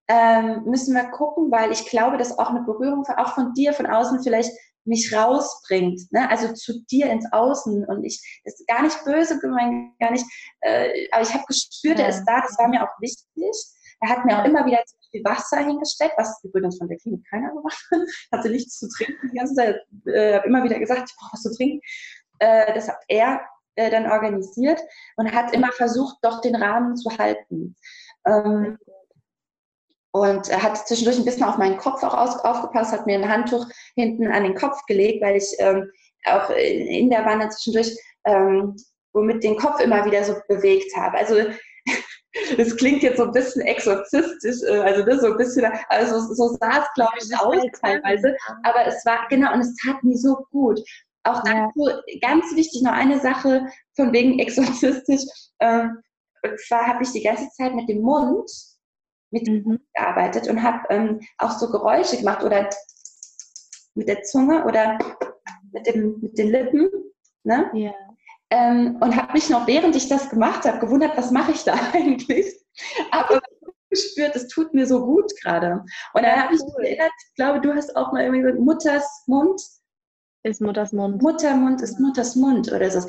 S2: ähm, müssen wir gucken, weil ich glaube, dass auch eine Berührung auch von dir von außen vielleicht mich rausbringt, ne? also zu dir ins Außen. Und ich, das ist gar nicht böse gemeint, gar nicht, äh, aber ich habe gespürt, ja. er ist da, das war mir auch wichtig. Er hat mir auch immer wieder zum Beispiel Wasser hingestellt, was übrigens von der Klinik keiner gemacht hat. Hatte nichts zu trinken die ganze Zeit. Äh, habe immer wieder gesagt, ich brauche was zu trinken. Äh, das hat er äh, dann organisiert und hat immer versucht, doch den Rahmen zu halten. Ähm, und hat zwischendurch ein bisschen auf meinen Kopf auch aus, aufgepasst, hat mir ein Handtuch hinten an den Kopf gelegt, weil ich ähm, auch in der Wanne zwischendurch ähm, womit den Kopf immer wieder so bewegt habe. Also das klingt jetzt so ein bisschen exorzistisch, äh, also das so ein bisschen, also so sah es, glaube ich, aus teilweise, aber es war, genau, und es tat mir so gut. Auch dazu, ganz wichtig, noch eine Sache von wegen exorzistisch, ähm, und zwar habe ich die ganze Zeit mit dem Mund mit mhm. gearbeitet und habe ähm, auch so Geräusche gemacht oder mit der Zunge oder mit, dem, mit den Lippen. Ne? Ja. Ähm, und habe mich noch, während ich das gemacht habe, gewundert, was mache ich da eigentlich? Aber gespürt, es tut mir so gut gerade. Und dann habe ich mich erinnert, ich glaube, du hast auch mal irgendwie gesagt, Mutters Mund.
S3: Ist Mutters Mund.
S2: Muttermund ist Mutters Mund oder so.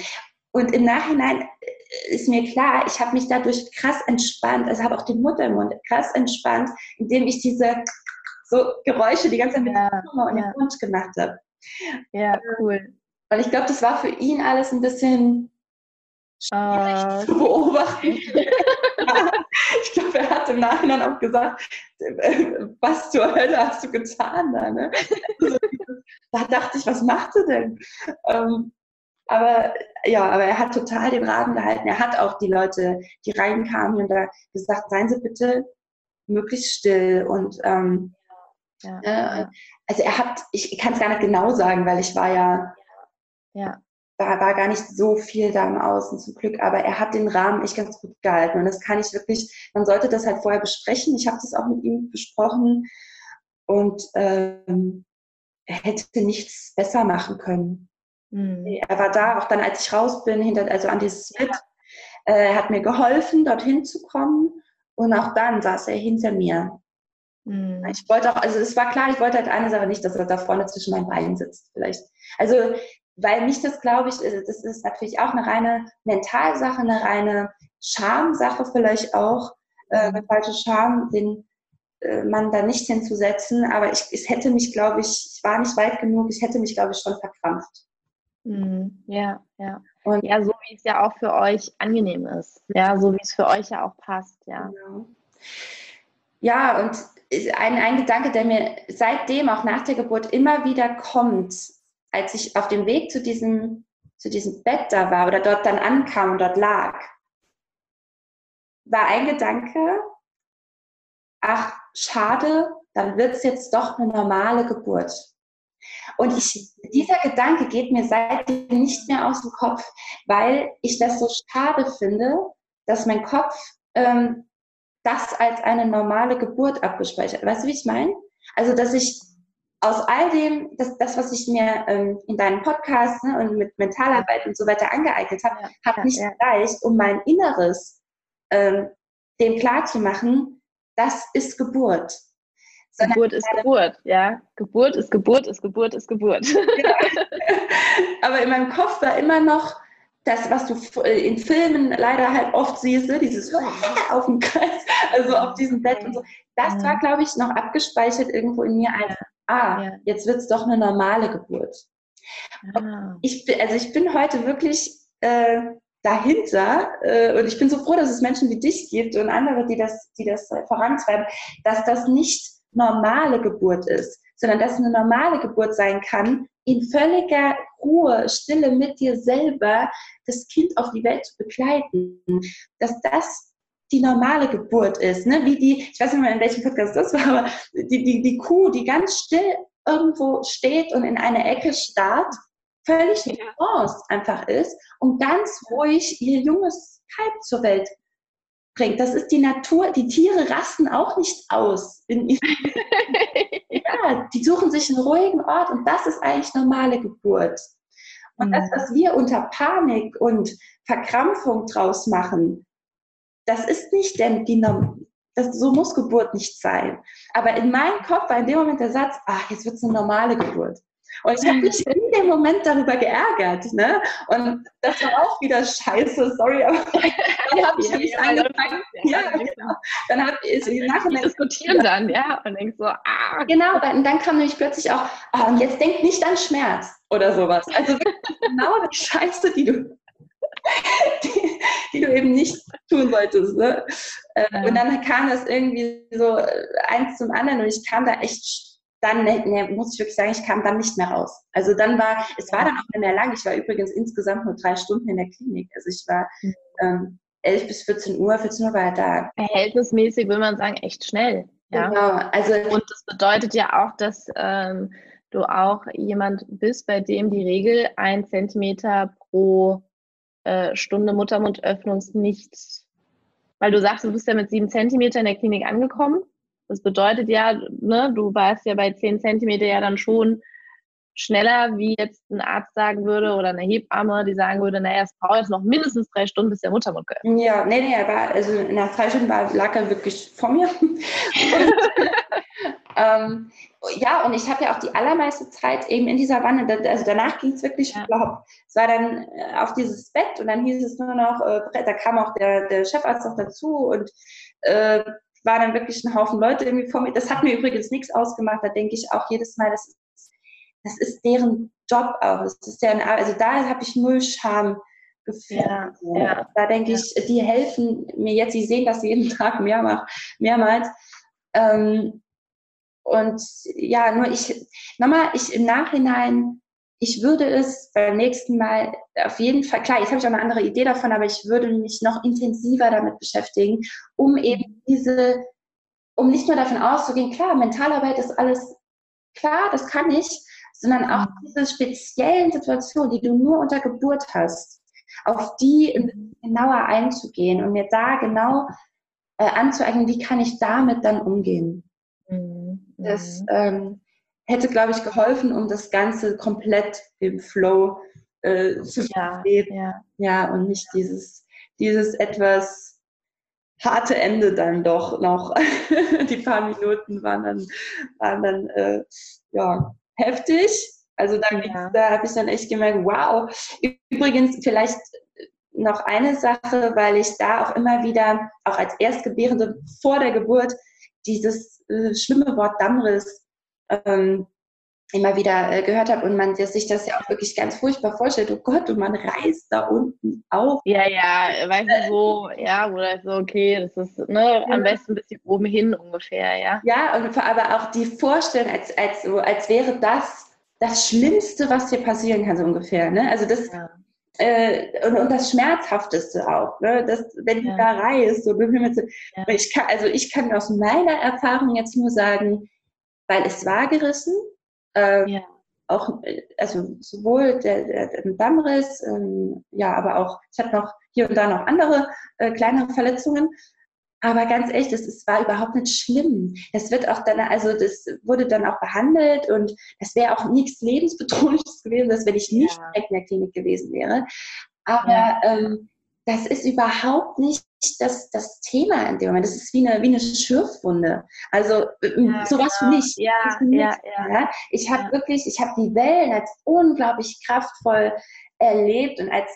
S2: Und im Nachhinein äh, ist mir klar, ich habe mich dadurch krass entspannt, also habe auch den Muttermund krass entspannt, indem ich diese so Geräusche die ganze Zeit mit ja, der Zunge und ja. dem Mund gemacht habe.
S3: Ja, cool.
S2: Weil ich glaube, das war für ihn alles ein bisschen schwierig uh. zu beobachten. ich glaube, er hat im Nachhinein auch gesagt, was zur Hölle hast du getan da? Ne? Also, da dachte ich, was macht du denn? Ähm, aber ja, aber er hat total den Rahmen gehalten. Er hat auch die Leute, die reinkamen und da gesagt, seien Sie bitte möglichst still. Und ähm, ja, äh, also er hat, ich kann es gar nicht genau sagen, weil ich war ja, ja. Da war gar nicht so viel da im Außen zum Glück, aber er hat den Rahmen echt ganz gut gehalten. Und das kann ich wirklich, man sollte das halt vorher besprechen. Ich habe das auch mit ihm besprochen und ähm, er hätte nichts besser machen können. Mhm. Er war da, auch dann, als ich raus bin, hinter, also an dieses Bett. Äh, er hat mir geholfen, dorthin zu kommen. Und auch dann saß er hinter mir. Mhm. Ich wollte auch, also es war klar, ich wollte halt eine Sache nicht, dass er da vorne zwischen meinen Beinen sitzt, vielleicht. Also, weil mich das, glaube ich, äh, das ist natürlich auch eine reine Mentalsache, eine reine Schamsache vielleicht auch, äh, eine falsche Scham, den äh, Mann da nicht hinzusetzen. Aber ich, es hätte mich, glaube ich, ich war nicht weit genug, ich hätte mich, glaube ich, schon verkrampft.
S3: Mhm. Ja, ja. Und ja, so wie es ja auch für euch angenehm ist. Ja, so wie es für euch ja auch passt, ja.
S2: Genau. Ja, und ein, ein Gedanke, der mir seitdem, auch nach der Geburt, immer wieder kommt, als ich auf dem Weg zu diesem, zu diesem Bett da war oder dort dann ankam und dort lag, war ein Gedanke, ach, schade, dann wird es jetzt doch eine normale Geburt. Und ich, dieser Gedanke geht mir seitdem nicht mehr aus dem Kopf, weil ich das so schade finde, dass mein Kopf ähm, das als eine normale Geburt abgespeichert. Weißt du, wie ich meine? Also, dass ich aus all dem, das, das was ich mir ähm, in deinem Podcast ne, und mit Mentalarbeit und so weiter angeeignet habe, ja, hat nicht ja. gereicht, um mein Inneres ähm, dem klarzumachen, das ist Geburt.
S3: Sondern Geburt ist Geburt, ja. Geburt ist Geburt ist Geburt ist Geburt.
S2: Aber in meinem Kopf war immer noch das, was du äh, in Filmen leider halt oft siehst, ne? dieses auf dem Kreis, also auf diesem Bett und so. Das war, glaube ich, noch abgespeichert irgendwo in mir als, ah, ja. jetzt wird es doch eine normale Geburt. Ah. Ich, also ich bin heute wirklich äh, dahinter äh, und ich bin so froh, dass es Menschen wie dich gibt und andere, die das, die das vorantreiben, dass das nicht normale Geburt ist, sondern dass eine normale Geburt sein kann, in völliger Ruhe, Stille mit dir selber das Kind auf die Welt zu begleiten. Dass das die normale Geburt ist. Ne? Wie die, ich weiß nicht mehr, in welchem Podcast das war, aber die, die, die Kuh, die ganz still irgendwo steht und in eine Ecke starrt, völlig in Trance einfach ist und ganz ruhig ihr junges Kalb zur Welt bringt. Das ist die Natur. Die Tiere rasten auch nicht aus. ja, die suchen sich einen ruhigen Ort und das ist eigentlich normale Geburt. Und mhm. das, was wir unter Panik und Verkrampfung draus machen, das ist nicht denn die das, so muss Geburt nicht sein. Aber in meinem Kopf war in dem Moment der Satz, ach, jetzt wird es eine normale Geburt. Und ich habe mich in dem Moment darüber geärgert. Ne? Und das war auch wieder scheiße, sorry, aber dann habe ich mich angefangen. Ja, genau. Dann habe ich
S3: nachher diskutieren ja. dann, ja, und denkst so, ah.
S2: Genau, und dann kam nämlich plötzlich auch, ah, und jetzt denk nicht an Schmerz oder sowas. Also genau die Scheiße, die du die, die, du eben nicht tun solltest. Ne? Äh, ja. Und dann kam das irgendwie so eins zum anderen und ich kam da echt dann ne, ne, muss ich wirklich sagen, ich kam dann nicht mehr raus. Also dann war, es war dann auch nicht mehr lang. Ich war übrigens insgesamt nur drei Stunden in der Klinik. Also ich war mhm. ähm, 11 bis 14 Uhr, 14 Uhr war er da.
S3: Verhältnismäßig würde man sagen, echt schnell. Ja? Genau. Also, Und das bedeutet ja auch, dass ähm, du auch jemand bist, bei dem die Regel ein Zentimeter pro äh, Stunde Muttermundöffnung nicht, weil du sagst, du bist ja mit sieben Zentimeter in der Klinik angekommen. Das bedeutet ja, ne, du warst ja bei 10 Zentimeter ja dann schon schneller, wie jetzt ein Arzt sagen würde oder eine Hebamme, die sagen würde, naja, es braucht jetzt noch mindestens drei Stunden, bis der Muttermund
S2: geöffnet Ja, nee, nee, er war, also nach drei Stunden war, lag er wirklich vor mir. ähm, ja, und ich habe ja auch die allermeiste Zeit eben in dieser Wanne, also danach ging es wirklich ja. überhaupt, es war dann äh, auf dieses Bett und dann hieß es nur noch, äh, da kam auch der, der Chefarzt noch dazu und äh, war dann wirklich ein Haufen Leute irgendwie vor mir. Das hat mir übrigens nichts ausgemacht. Da denke ich auch jedes Mal, das ist, das ist deren Job auch. Das ist deren, also da habe ich null Scham gefühlt. Ja, ja, da denke ich, die helfen mir jetzt. Sie sehen das jeden Tag mehrmals. mehrmals. Ähm, und ja, nur ich, nochmal, ich im Nachhinein ich würde es beim nächsten Mal auf jeden Fall, klar, jetzt habe ich auch eine andere Idee davon, aber ich würde mich noch intensiver damit beschäftigen, um eben diese, um nicht nur davon auszugehen, klar, Mentalarbeit ist alles klar, das kann ich, sondern auch mhm. diese speziellen Situationen, die du nur unter Geburt hast, auf die genauer einzugehen und mir da genau äh, anzueignen, wie kann ich damit dann umgehen. Mhm. Das ähm, hätte, glaube ich, geholfen, um das Ganze komplett im Flow äh, zu ja, Ja. ja, und nicht dieses, dieses etwas harte Ende dann doch noch. Die paar Minuten waren dann, waren dann äh, ja, heftig. Also da, ja. da habe ich dann echt gemerkt, wow. Übrigens, vielleicht noch eine Sache, weil ich da auch immer wieder, auch als Erstgebärende vor der Geburt, dieses äh, schlimme Wort Dammriss ähm, immer wieder äh, gehört habe und man sich das ja auch wirklich ganz furchtbar vorstellt, oh Gott, und man reißt da unten auf.
S3: Ja, ja, weißt du, so, ja, oder so, okay, das ist ne, am besten ein bisschen oben hin ungefähr, ja.
S2: Ja, und aber auch die Vorstellung, als, als, als wäre das das Schlimmste, was dir passieren kann, so ungefähr. Ne? Also das, ja. Äh, und, und das Schmerzhafteste auch, ne? das, wenn ja. die da reißt, so, ja. ich kann, also ich kann aus meiner Erfahrung jetzt nur sagen, weil es war gerissen, äh, ja. Auch, also sowohl der, der, der Dammriss, ähm, ja, aber auch, ich hatte noch hier und da noch andere äh, kleinere Verletzungen. Aber ganz ehrlich, das, das war überhaupt nicht schlimm. Das wird auch dann, also das wurde dann auch behandelt und es wäre auch nichts lebensbedrohliches gewesen, dass wenn ich nicht ja. direkt in der Klinik gewesen wäre. Aber ja. ähm, das ist überhaupt nicht das, das Thema in dem Moment. Das ist wie eine, wie eine Schürfwunde. Also ähm, ja, sowas genau. für mich. Ja, ja, ja, ja. Ich habe wirklich, ich habe die Wellen als unglaublich kraftvoll erlebt und als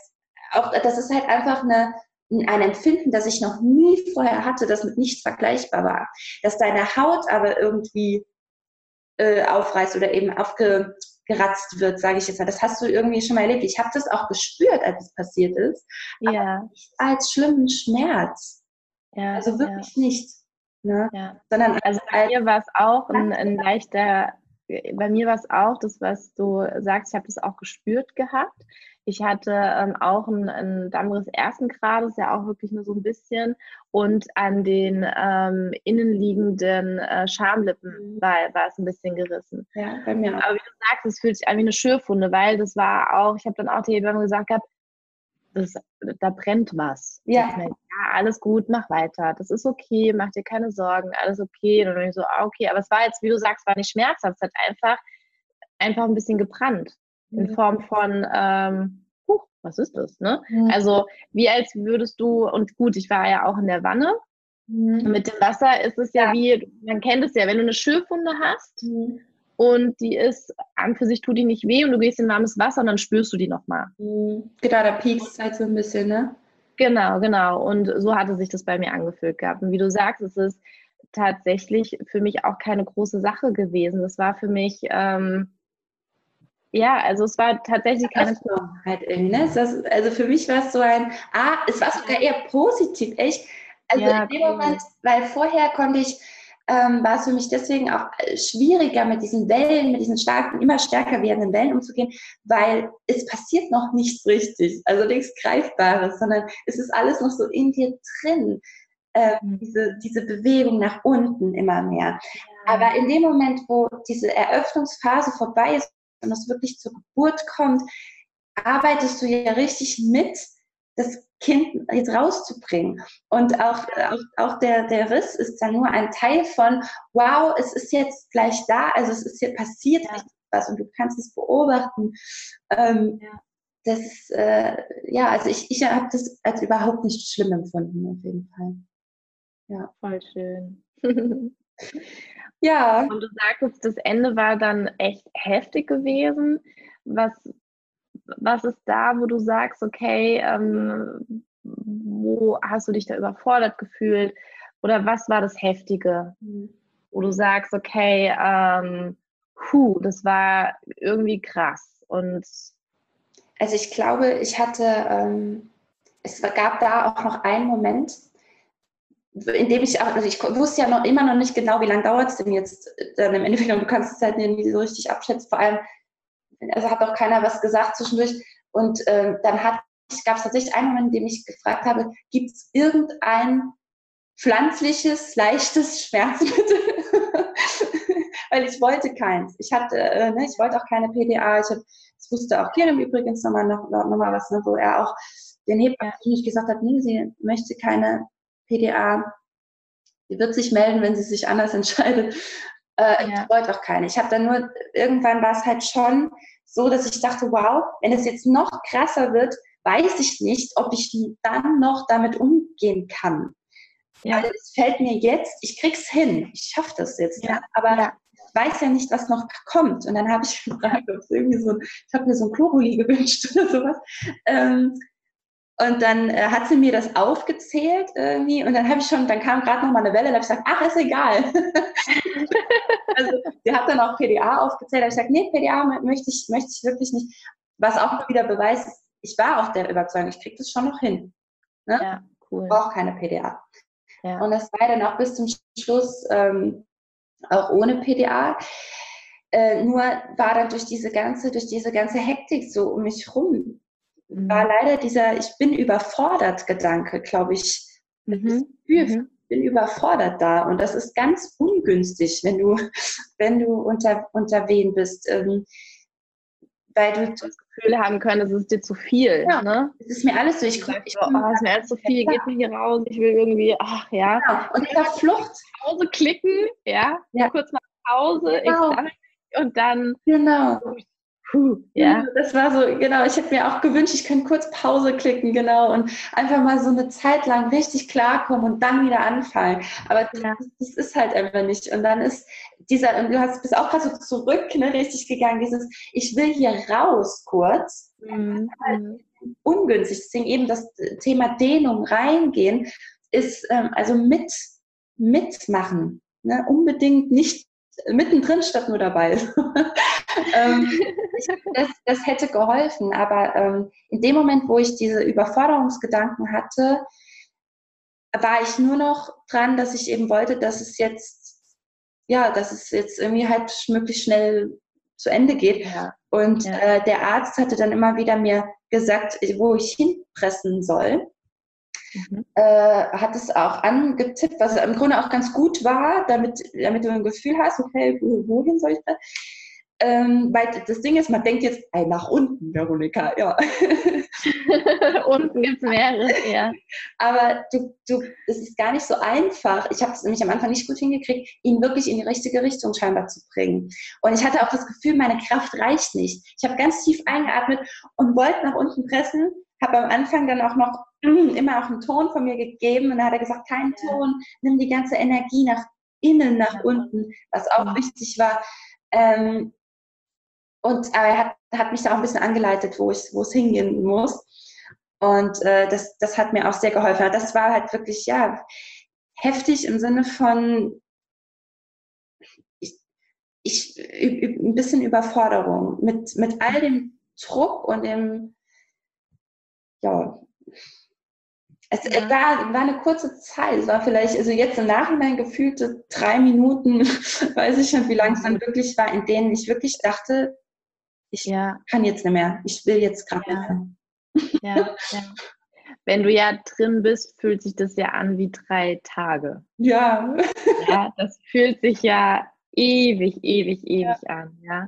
S2: auch, das ist halt einfach eine, ein Empfinden, das ich noch nie vorher hatte, das mit nichts vergleichbar war. Dass deine Haut aber irgendwie äh, aufreißt oder eben aufge, geratzt wird, sage ich jetzt mal. Das hast du irgendwie schon mal erlebt. Ich habe das auch gespürt, als es passiert ist. Ja. Nicht als schlimmen Schmerz. Ja, also wirklich ja. nicht. Ne?
S3: Ja. Sondern also bei mir war es auch ein, ein leichter, bei mir war es auch das, was du sagst, ich habe das auch gespürt gehabt. Ich hatte ähm, auch einen, einen Dammriss ersten Grades, ja auch wirklich nur so ein bisschen. Und an den ähm, innenliegenden äh, Schamlippen mhm. war, war es ein bisschen gerissen. Ja, bei mir auch. Aber wie du sagst, es fühlt sich an wie eine Schürfwunde, weil das war auch, ich habe dann auch die Hebamme gesagt gehabt, das, da brennt was. Ja. Meine, ja, alles gut, mach weiter. Das ist okay, mach dir keine Sorgen, alles okay. Und dann ich so, ah, okay, aber es war jetzt, wie du sagst, war nicht schmerzhaft, es hat einfach, einfach ein bisschen gebrannt in Form von, ähm, huh, was ist das? Ne? Mhm. Also wie als würdest du, und gut, ich war ja auch in der Wanne. Mhm. Mit dem Wasser ist es ja, ja, wie, man kennt es ja, wenn du eine Schürfwunde hast mhm. Und die ist, an für sich tut die nicht weh und du gehst in warmes Wasser und dann spürst du die nochmal.
S2: Mhm. Genau, da piekst es halt so ein bisschen, ne?
S3: Genau, genau. Und so hatte sich das bei mir angefühlt gehabt. Und wie du sagst, es ist tatsächlich für mich auch keine große Sache gewesen. Das war für mich, ähm, ja, also es war tatsächlich keine
S2: halt irgendwie, ne? Das, also für mich war es so ein, ah, es war sogar eher positiv, echt. Also ja, in dem. Moment, weil vorher konnte ich, ähm, war es für mich deswegen auch äh, schwieriger mit diesen Wellen, mit diesen starken, immer stärker werdenden Wellen umzugehen, weil es passiert noch nichts richtig, also nichts Greifbares, sondern es ist alles noch so in dir drin. Äh, diese, diese Bewegung nach unten immer mehr. Aber in dem Moment, wo diese Eröffnungsphase vorbei ist, und es wirklich zur Geburt kommt, arbeitest du ja richtig mit, das Kind jetzt rauszubringen. Und auch, auch, auch der, der Riss ist dann nur ein Teil von, wow, es ist jetzt gleich da, also es ist hier passiert ja. was und du kannst es beobachten. Ähm, ja. Das ist, äh, ja, also ich, ich habe das als überhaupt nicht schlimm empfunden, auf jeden Fall.
S3: Ja. Voll schön. Ja. Und du sagtest, das Ende war dann echt heftig gewesen. Was, was ist da, wo du sagst, okay, ähm, wo hast du dich da überfordert gefühlt? Oder was war das Heftige, wo du sagst, okay, ähm, puh, das war irgendwie krass. Und
S2: also ich glaube, ich hatte, ähm, es gab da auch noch einen Moment, in dem ich auch, also ich wusste ja noch immer noch nicht genau, wie lange dauert es denn jetzt dann im Endeffekt und du kannst es halt nie so richtig abschätzen. Vor allem, also hat auch keiner was gesagt zwischendurch. Und ähm, dann gab es tatsächlich einen Moment, in dem ich gefragt habe, gibt es irgendein pflanzliches, leichtes Schmerzmittel? weil ich wollte keins. Ich hatte, äh, ne, ich wollte auch keine PDA. Ich, hab, ich wusste auch hier übrigens nochmal noch, noch mal was, ne, wo er auch den Hebammen nicht gesagt hat, nee, sie möchte keine PDA. Sie wird sich melden, wenn sie sich anders entscheidet. Äh, ja. Ich wollte auch keine. Ich habe dann nur, irgendwann war es halt schon so, dass ich dachte, wow, wenn es jetzt noch krasser wird, weiß ich nicht, ob ich dann noch damit umgehen kann. Ja. Weil es fällt mir jetzt, ich krieg's hin, ich schaffe das jetzt, ja. aber ja. ich weiß ja nicht, was noch kommt. Und dann habe ich gefragt, ob es irgendwie so, ich habe mir so ein Kloroli gewünscht oder sowas. Ähm, und dann äh, hat sie mir das aufgezählt irgendwie und dann habe ich schon, dann kam gerade noch mal eine Welle, da habe ich gesagt, ach, ist egal. also sie hat dann auch PDA aufgezählt, da habe ich gesagt, nee, PDA möchte ich, möchte ich wirklich nicht. Was auch wieder beweist, ich war auch der Überzeugung, ich kriege das schon noch hin. Ne? Ja, cool. Ich brauche keine PDA. Ja. Und das war dann auch bis zum Schluss ähm, auch ohne PDA. Äh, nur war dann durch diese ganze, durch diese ganze Hektik so um mich rum. War leider dieser Ich bin überfordert Gedanke, glaube ich. Mhm. Ich mhm. bin überfordert da. Und das ist ganz ungünstig, wenn du, wenn du unter, unter wen bist. Ähm,
S3: weil du das Gefühl haben können, es ist dir zu viel. Ja, ne?
S2: Es ist mir alles so, ich,
S3: ich, ich oh, es ist mir alles zu viel, geht mir hier raus, ich will irgendwie, ach ja.
S2: Genau. Und dieser Flucht.
S3: Pause klicken, ja, ja. kurz mal Pause, genau. ich und dann
S2: genau. Puh, ja. Das war so, genau, ich hätte mir auch gewünscht, ich könnte kurz Pause klicken, genau, und einfach mal so eine Zeit lang richtig klarkommen und dann wieder anfangen. Aber ja. das, das, ist halt einfach nicht. Und dann ist dieser, und du hast bist auch gerade so zurück, ne, richtig gegangen, dieses, ich will hier raus kurz. Mhm. Halt ungünstig. Deswegen eben das Thema Dehnung reingehen, ist ähm, also mit, mitmachen. Ne? Unbedingt nicht mittendrin statt nur dabei. ähm, das, das, hätte geholfen, aber ähm, in dem Moment, wo ich diese Überforderungsgedanken hatte, war ich nur noch dran, dass ich eben wollte, dass es jetzt, ja, dass es jetzt irgendwie halt möglichst schnell zu Ende geht. Ja. Und ja. Äh, der Arzt hatte dann immer wieder mir gesagt, wo ich hinpressen soll mhm. äh, hat es auch angetippt, was im Grunde auch ganz gut war, damit, damit du ein Gefühl hast, okay, wohin soll ich da? Ähm, weil das Ding ist, man denkt jetzt, ey, nach unten, Veronika, ja.
S3: unten gibt es mehrere, ja.
S2: Aber du, du, es ist gar nicht so einfach. Ich habe es nämlich am Anfang nicht gut hingekriegt, ihn wirklich in die richtige Richtung scheinbar zu bringen. Und ich hatte auch das Gefühl, meine Kraft reicht nicht. Ich habe ganz tief eingeatmet und wollte nach unten pressen, habe am Anfang dann auch noch immer auch einen Ton von mir gegeben und dann hat er gesagt, kein Ton, nimm die ganze Energie nach innen, nach unten, was auch wichtig war. Ähm, und er hat, hat, mich da auch ein bisschen angeleitet, wo, ich, wo es hingehen muss. Und äh, das, das hat mir auch sehr geholfen. Das war halt wirklich, ja, heftig im Sinne von, ich, ich, ein bisschen Überforderung mit, mit all dem Druck und dem, ja, es ja. war, war eine kurze Zeit. Es war vielleicht, also jetzt im Nachhinein gefühlte drei Minuten, weiß ich schon, wie lange es dann wirklich war, in denen ich wirklich dachte, ich ja. kann jetzt nicht mehr. Ich will jetzt gerade ja.
S3: nicht mehr. Ja, ja. Wenn du ja drin bist, fühlt sich das ja an wie drei Tage.
S2: Ja.
S3: Ja, das fühlt sich ja ewig, ewig, ewig ja. an. Ja.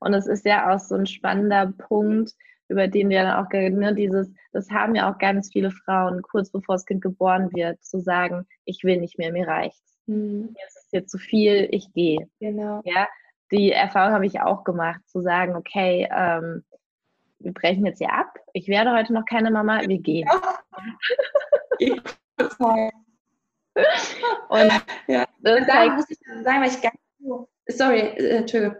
S3: Und es ist ja auch so ein spannender Punkt, über den wir dann auch, ne, dieses, das haben ja auch ganz viele Frauen, kurz bevor das Kind geboren wird, zu sagen, ich will nicht mehr, mir reicht's. Mhm. Mir ist jetzt zu viel, ich gehe.
S2: Genau.
S3: Ja, die Erfahrung habe ich auch gemacht, zu sagen, okay, ähm, wir brechen jetzt hier ab. Ich werde heute noch keine Mama, wir gehen. Ja.
S2: Und ja. das da muss ich sagen, weil ich ganz sorry, äh, Entschuldigung.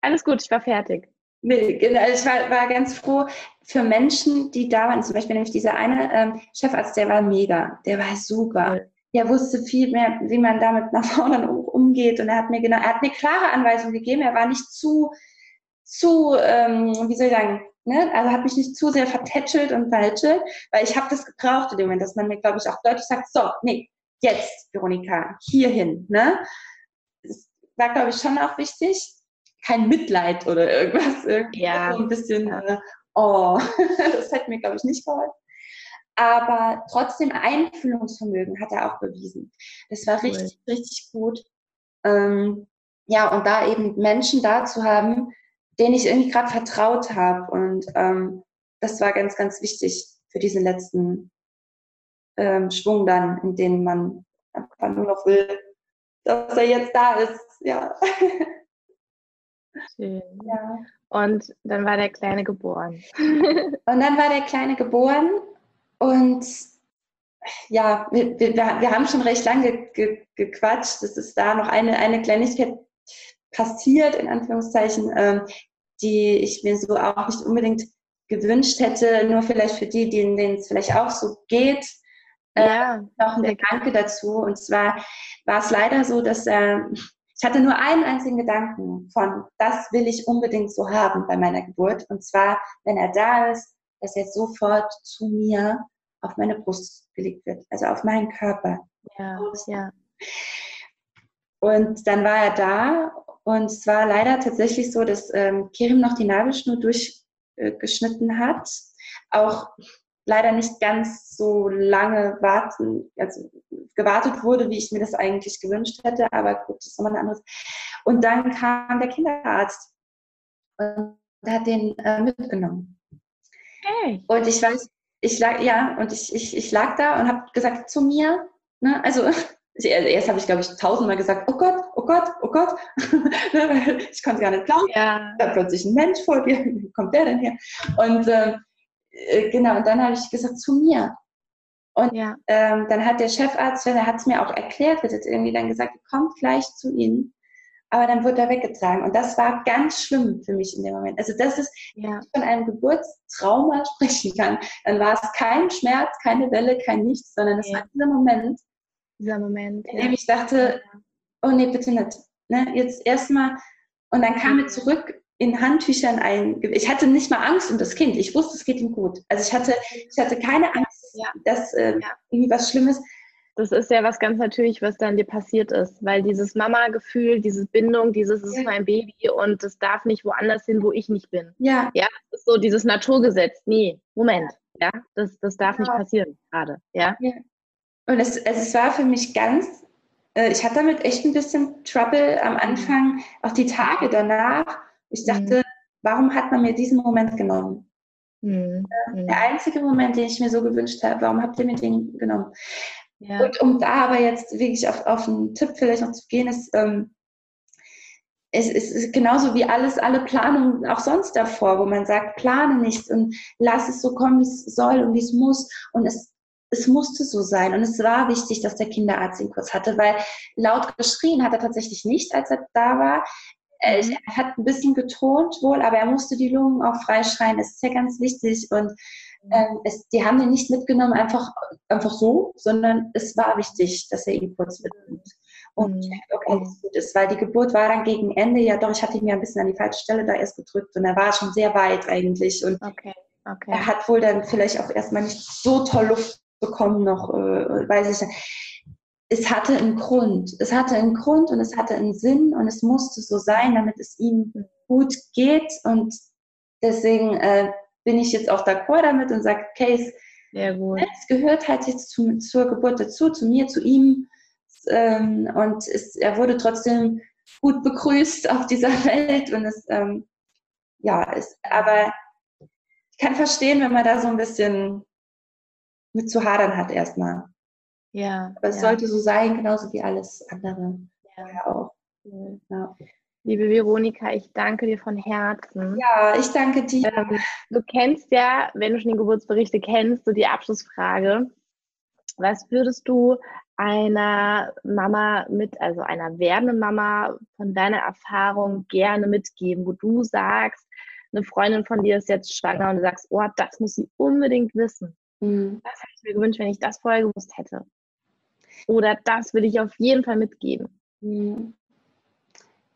S3: Alles gut, ich war fertig.
S2: Nee, genau, ich war, war ganz froh für Menschen, die da waren. Zum Beispiel nämlich dieser eine ähm, Chefarzt, der war mega, der war super. Er wusste viel mehr, wie man damit nach vorne umgeht. Und er hat mir genau, er hat mir klare Anweisungen gegeben. Er war nicht zu, zu, ähm, wie soll ich sagen, ne? also hat mich nicht zu sehr vertätschelt und verhätschelt, weil ich habe das gebraucht in dem Moment, dass man mir, glaube ich, auch deutlich sagt, so, nee, jetzt, Veronika, hierhin. Ne? Das war, glaube ich, schon auch wichtig kein Mitleid oder irgendwas. Ja. So ein bisschen, äh, oh, das hätte mir, glaube ich, nicht geholfen. Aber trotzdem Einfühlungsvermögen hat er auch bewiesen. Das war richtig, cool. richtig gut. Ähm, ja, und da eben Menschen da zu haben, denen ich irgendwie gerade vertraut habe. Und ähm, das war ganz, ganz wichtig für diesen letzten ähm, Schwung dann, in dem man einfach nur noch will, dass er jetzt da ist. Ja.
S3: Schön. Ja. Und dann war der Kleine geboren.
S2: und dann war der Kleine geboren und ja, wir, wir, wir haben schon recht lange ge, gequatscht. Es ist da noch eine, eine Kleinigkeit passiert, in Anführungszeichen, ähm, die ich mir so auch nicht unbedingt gewünscht hätte, nur vielleicht für die, denen es vielleicht auch so geht. Äh, ja, noch ein Gedanke dazu. Und zwar war es leider so, dass äh, ich hatte nur einen einzigen Gedanken von, das will ich unbedingt so haben bei meiner Geburt. Und zwar, wenn er da ist, dass er sofort zu mir auf meine Brust gelegt wird, also auf meinen Körper.
S3: Ja, ja.
S2: Und dann war er da und es war leider tatsächlich so, dass ähm, Kerim noch die Nabelschnur durchgeschnitten äh, hat. Auch leider nicht ganz so lange warten, also gewartet wurde, wie ich mir das eigentlich gewünscht hätte, aber gut, das ist nochmal ein anderes. Und dann kam der Kinderarzt und hat den äh, mitgenommen. Hey. Und ich weiß, ich lag, ja, und ich, ich, ich lag da und habe gesagt zu mir, ne, also erst habe ich, glaube ich, tausendmal gesagt, oh Gott, oh Gott, oh Gott. Ne, ich konnte gar nicht glauben. Ja. Da plötzlich ein Mensch vor dir, wie kommt der denn her? Und ähm, äh, genau, und dann habe ich gesagt, zu mir. Und ja. ähm, dann hat der Chefarzt, der hat es mir auch erklärt, wird jetzt irgendwie dann gesagt, kommt gleich zu Ihnen. Aber dann wird er weggetragen. Und das war ganz schlimm für mich in dem Moment. Also das ist, ja. wenn ich von einem Geburtstrauma sprechen kann, dann war es kein Schmerz, keine Welle, kein Nichts, sondern es ja. war dieser Moment,
S3: dieser Moment,
S2: in dem ich dachte, oh nee, bitte nicht. Ne? Jetzt erstmal, und dann kam er zurück in Handtüchern ein. Ich hatte nicht mal Angst um das Kind. Ich wusste, es geht ihm gut. Also ich hatte, ich hatte keine Angst, ja. dass äh, ja. irgendwie was Schlimmes.
S3: Das ist ja was ganz natürlich, was dann dir passiert ist, weil dieses Mama-Gefühl, diese Bindung, dieses ist mein Baby und das darf nicht woanders hin, wo ich nicht bin.
S2: Ja.
S3: Ja, das ist so dieses Naturgesetz. Nee, Moment. Ja, das, das darf ja. nicht passieren gerade. Ja. ja.
S2: Und es, es war für mich ganz, äh, ich hatte damit echt ein bisschen Trouble am Anfang, auch die Tage danach. Ich dachte, mhm. warum hat man mir diesen Moment genommen? Mhm. Äh, der einzige Moment, den ich mir so gewünscht habe, warum habt ihr mir den genommen? Ja. Und um da aber jetzt wirklich auf, auf einen Tipp vielleicht noch zu gehen, ist, ähm, es, es ist genauso wie alles, alle Planungen auch sonst davor, wo man sagt, plane nichts und lass es so kommen, wie es soll und wie es muss. Und es es musste so sein. Und es war wichtig, dass der Kinderarzt ihn kurz hatte, weil laut geschrien hat er tatsächlich nicht, als er da war. Er mhm. hat ein bisschen getont wohl, aber er musste die Lungen auch freischreien. Das ist ja ganz wichtig. Und. Ähm, es, die haben ihn nicht mitgenommen, einfach, einfach so, sondern es war wichtig, dass er ihn kurz mitnimmt. Und mhm. okay, das gut ist, weil die Geburt war dann gegen Ende, ja doch, ich hatte ihn ja ein bisschen an die falsche Stelle da erst gedrückt und er war schon sehr weit eigentlich. Und okay. Okay. er hat wohl dann vielleicht auch erstmal nicht so toll Luft bekommen noch, äh, weiß ich nicht. Es hatte einen Grund. Es hatte einen Grund und es hatte einen Sinn und es musste so sein, damit es ihm gut geht. Und deswegen äh, bin ich jetzt auch d'accord damit und sage, okay, es, gehört halt jetzt zu, zur Geburt dazu, zu mir, zu ihm. Ähm, und es, er wurde trotzdem gut begrüßt auf dieser Welt. Und es, ähm, ja, ist, aber ich kann verstehen, wenn man da so ein bisschen mit zu hadern hat erstmal.
S3: Ja.
S2: Aber es ja. sollte so sein, genauso wie alles andere. Ja, auch.
S3: Ja. Liebe Veronika, ich danke dir von Herzen.
S2: Ja, ich danke dir.
S3: Ähm, du kennst ja, wenn du schon die Geburtsberichte kennst, so die Abschlussfrage. Was würdest du einer Mama mit, also einer werdenden Mama von deiner Erfahrung gerne mitgeben, wo du sagst, eine Freundin von dir ist jetzt schwanger und du sagst, oh, das muss sie unbedingt wissen. Mhm. Das hätte ich mir gewünscht, wenn ich das vorher gewusst hätte. Oder das will ich auf jeden Fall mitgeben. Mhm.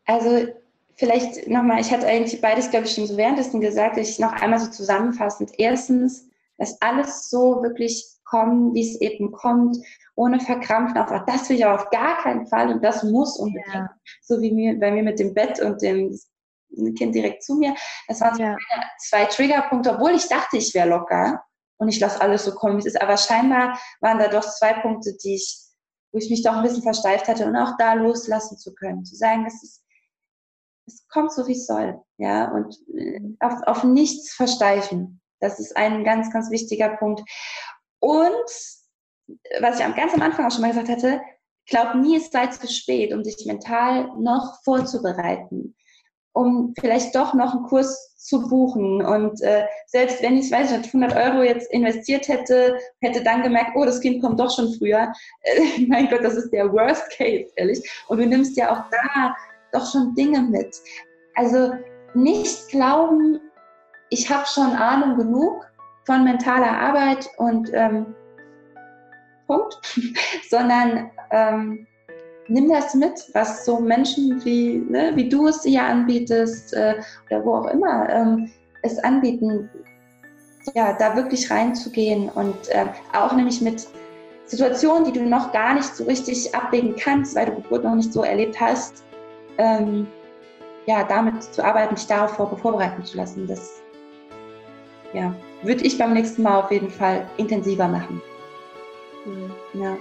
S2: Also vielleicht nochmal, ich hatte eigentlich beides, glaube ich, schon so währenddessen gesagt, ich noch einmal so zusammenfassend. Erstens, dass alles so wirklich kommen, wie es eben kommt, ohne verkrampfen. Auch das will ich aber auf gar keinen Fall und das muss unbedingt. Ja. So wie mir, bei mir mit dem Bett und dem Kind direkt zu mir. Das waren ja. zwei Triggerpunkte, obwohl ich dachte, ich wäre locker und ich lasse alles so kommen, wie es ist. Aber scheinbar waren da doch zwei Punkte, die ich, wo ich mich doch ein bisschen versteift hatte und auch da loslassen zu können. Zu sagen, das ist, es kommt so, wie es soll. Ja, und äh, auf, auf nichts versteifen. Das ist ein ganz, ganz wichtiger Punkt. Und was ich ganz am Anfang auch schon mal gesagt hatte, glaub nie, es sei zu spät, um dich mental noch vorzubereiten, um vielleicht doch noch einen Kurs zu buchen. Und äh, selbst wenn ich, weiß nicht, 100 Euro jetzt investiert hätte, hätte dann gemerkt, oh, das Kind kommt doch schon früher. Äh, mein Gott, das ist der Worst Case, ehrlich. Und du nimmst ja auch da doch schon Dinge mit. Also nicht glauben, ich habe schon Ahnung genug von mentaler Arbeit und ähm, Punkt, sondern ähm, nimm das mit, was so Menschen wie, ne, wie du es hier anbietest äh, oder wo auch immer ähm, es anbieten, ja, da wirklich reinzugehen und äh, auch nämlich mit Situationen, die du noch gar nicht so richtig abwägen kannst, weil du Geburt noch nicht so erlebt hast, ähm, ja, damit zu arbeiten, dich darauf vorbereiten zu lassen. Das ja, würde ich beim nächsten Mal auf jeden Fall intensiver machen.
S1: Mhm. Ja.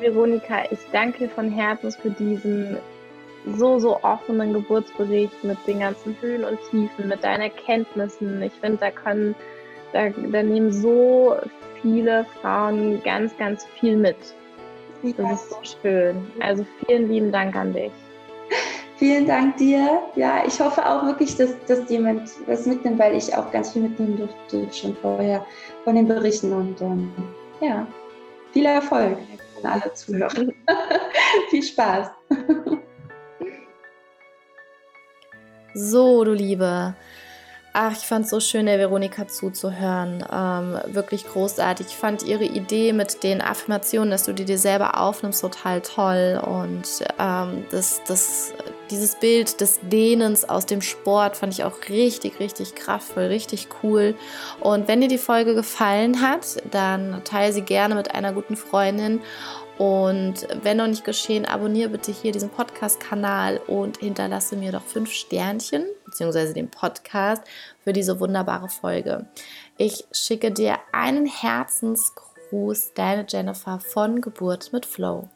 S1: Veronika, ich danke dir von Herzen für diesen so, so offenen Geburtsbericht mit den ganzen Höhen und Tiefen, mit deinen Erkenntnissen. Ich finde, da können, da, da nehmen so viele Frauen ganz, ganz viel mit. Das ist so schön. Also vielen lieben Dank an dich.
S2: Vielen Dank dir. Ja, ich hoffe auch wirklich, dass, dass jemand was mitnimmt, weil ich auch ganz viel mitnehmen durfte schon vorher von den Berichten. Und ähm, ja, viel Erfolg an alle Zuhörer. viel Spaß.
S1: so, du Liebe. Ach, ich fand es so schön, der Veronika zuzuhören. Ähm, wirklich großartig. Ich fand ihre Idee mit den Affirmationen, dass du die dir selber aufnimmst, total toll. Und ähm, das, das, dieses Bild des Dehnens aus dem Sport fand ich auch richtig, richtig kraftvoll, richtig cool. Und wenn dir die Folge gefallen hat, dann teile sie gerne mit einer guten Freundin und wenn noch nicht geschehen, abonniere bitte hier diesen Podcast-Kanal und hinterlasse mir doch fünf Sternchen, beziehungsweise den Podcast für diese wunderbare Folge. Ich schicke dir einen Herzensgruß, deine Jennifer von Geburt mit Flow.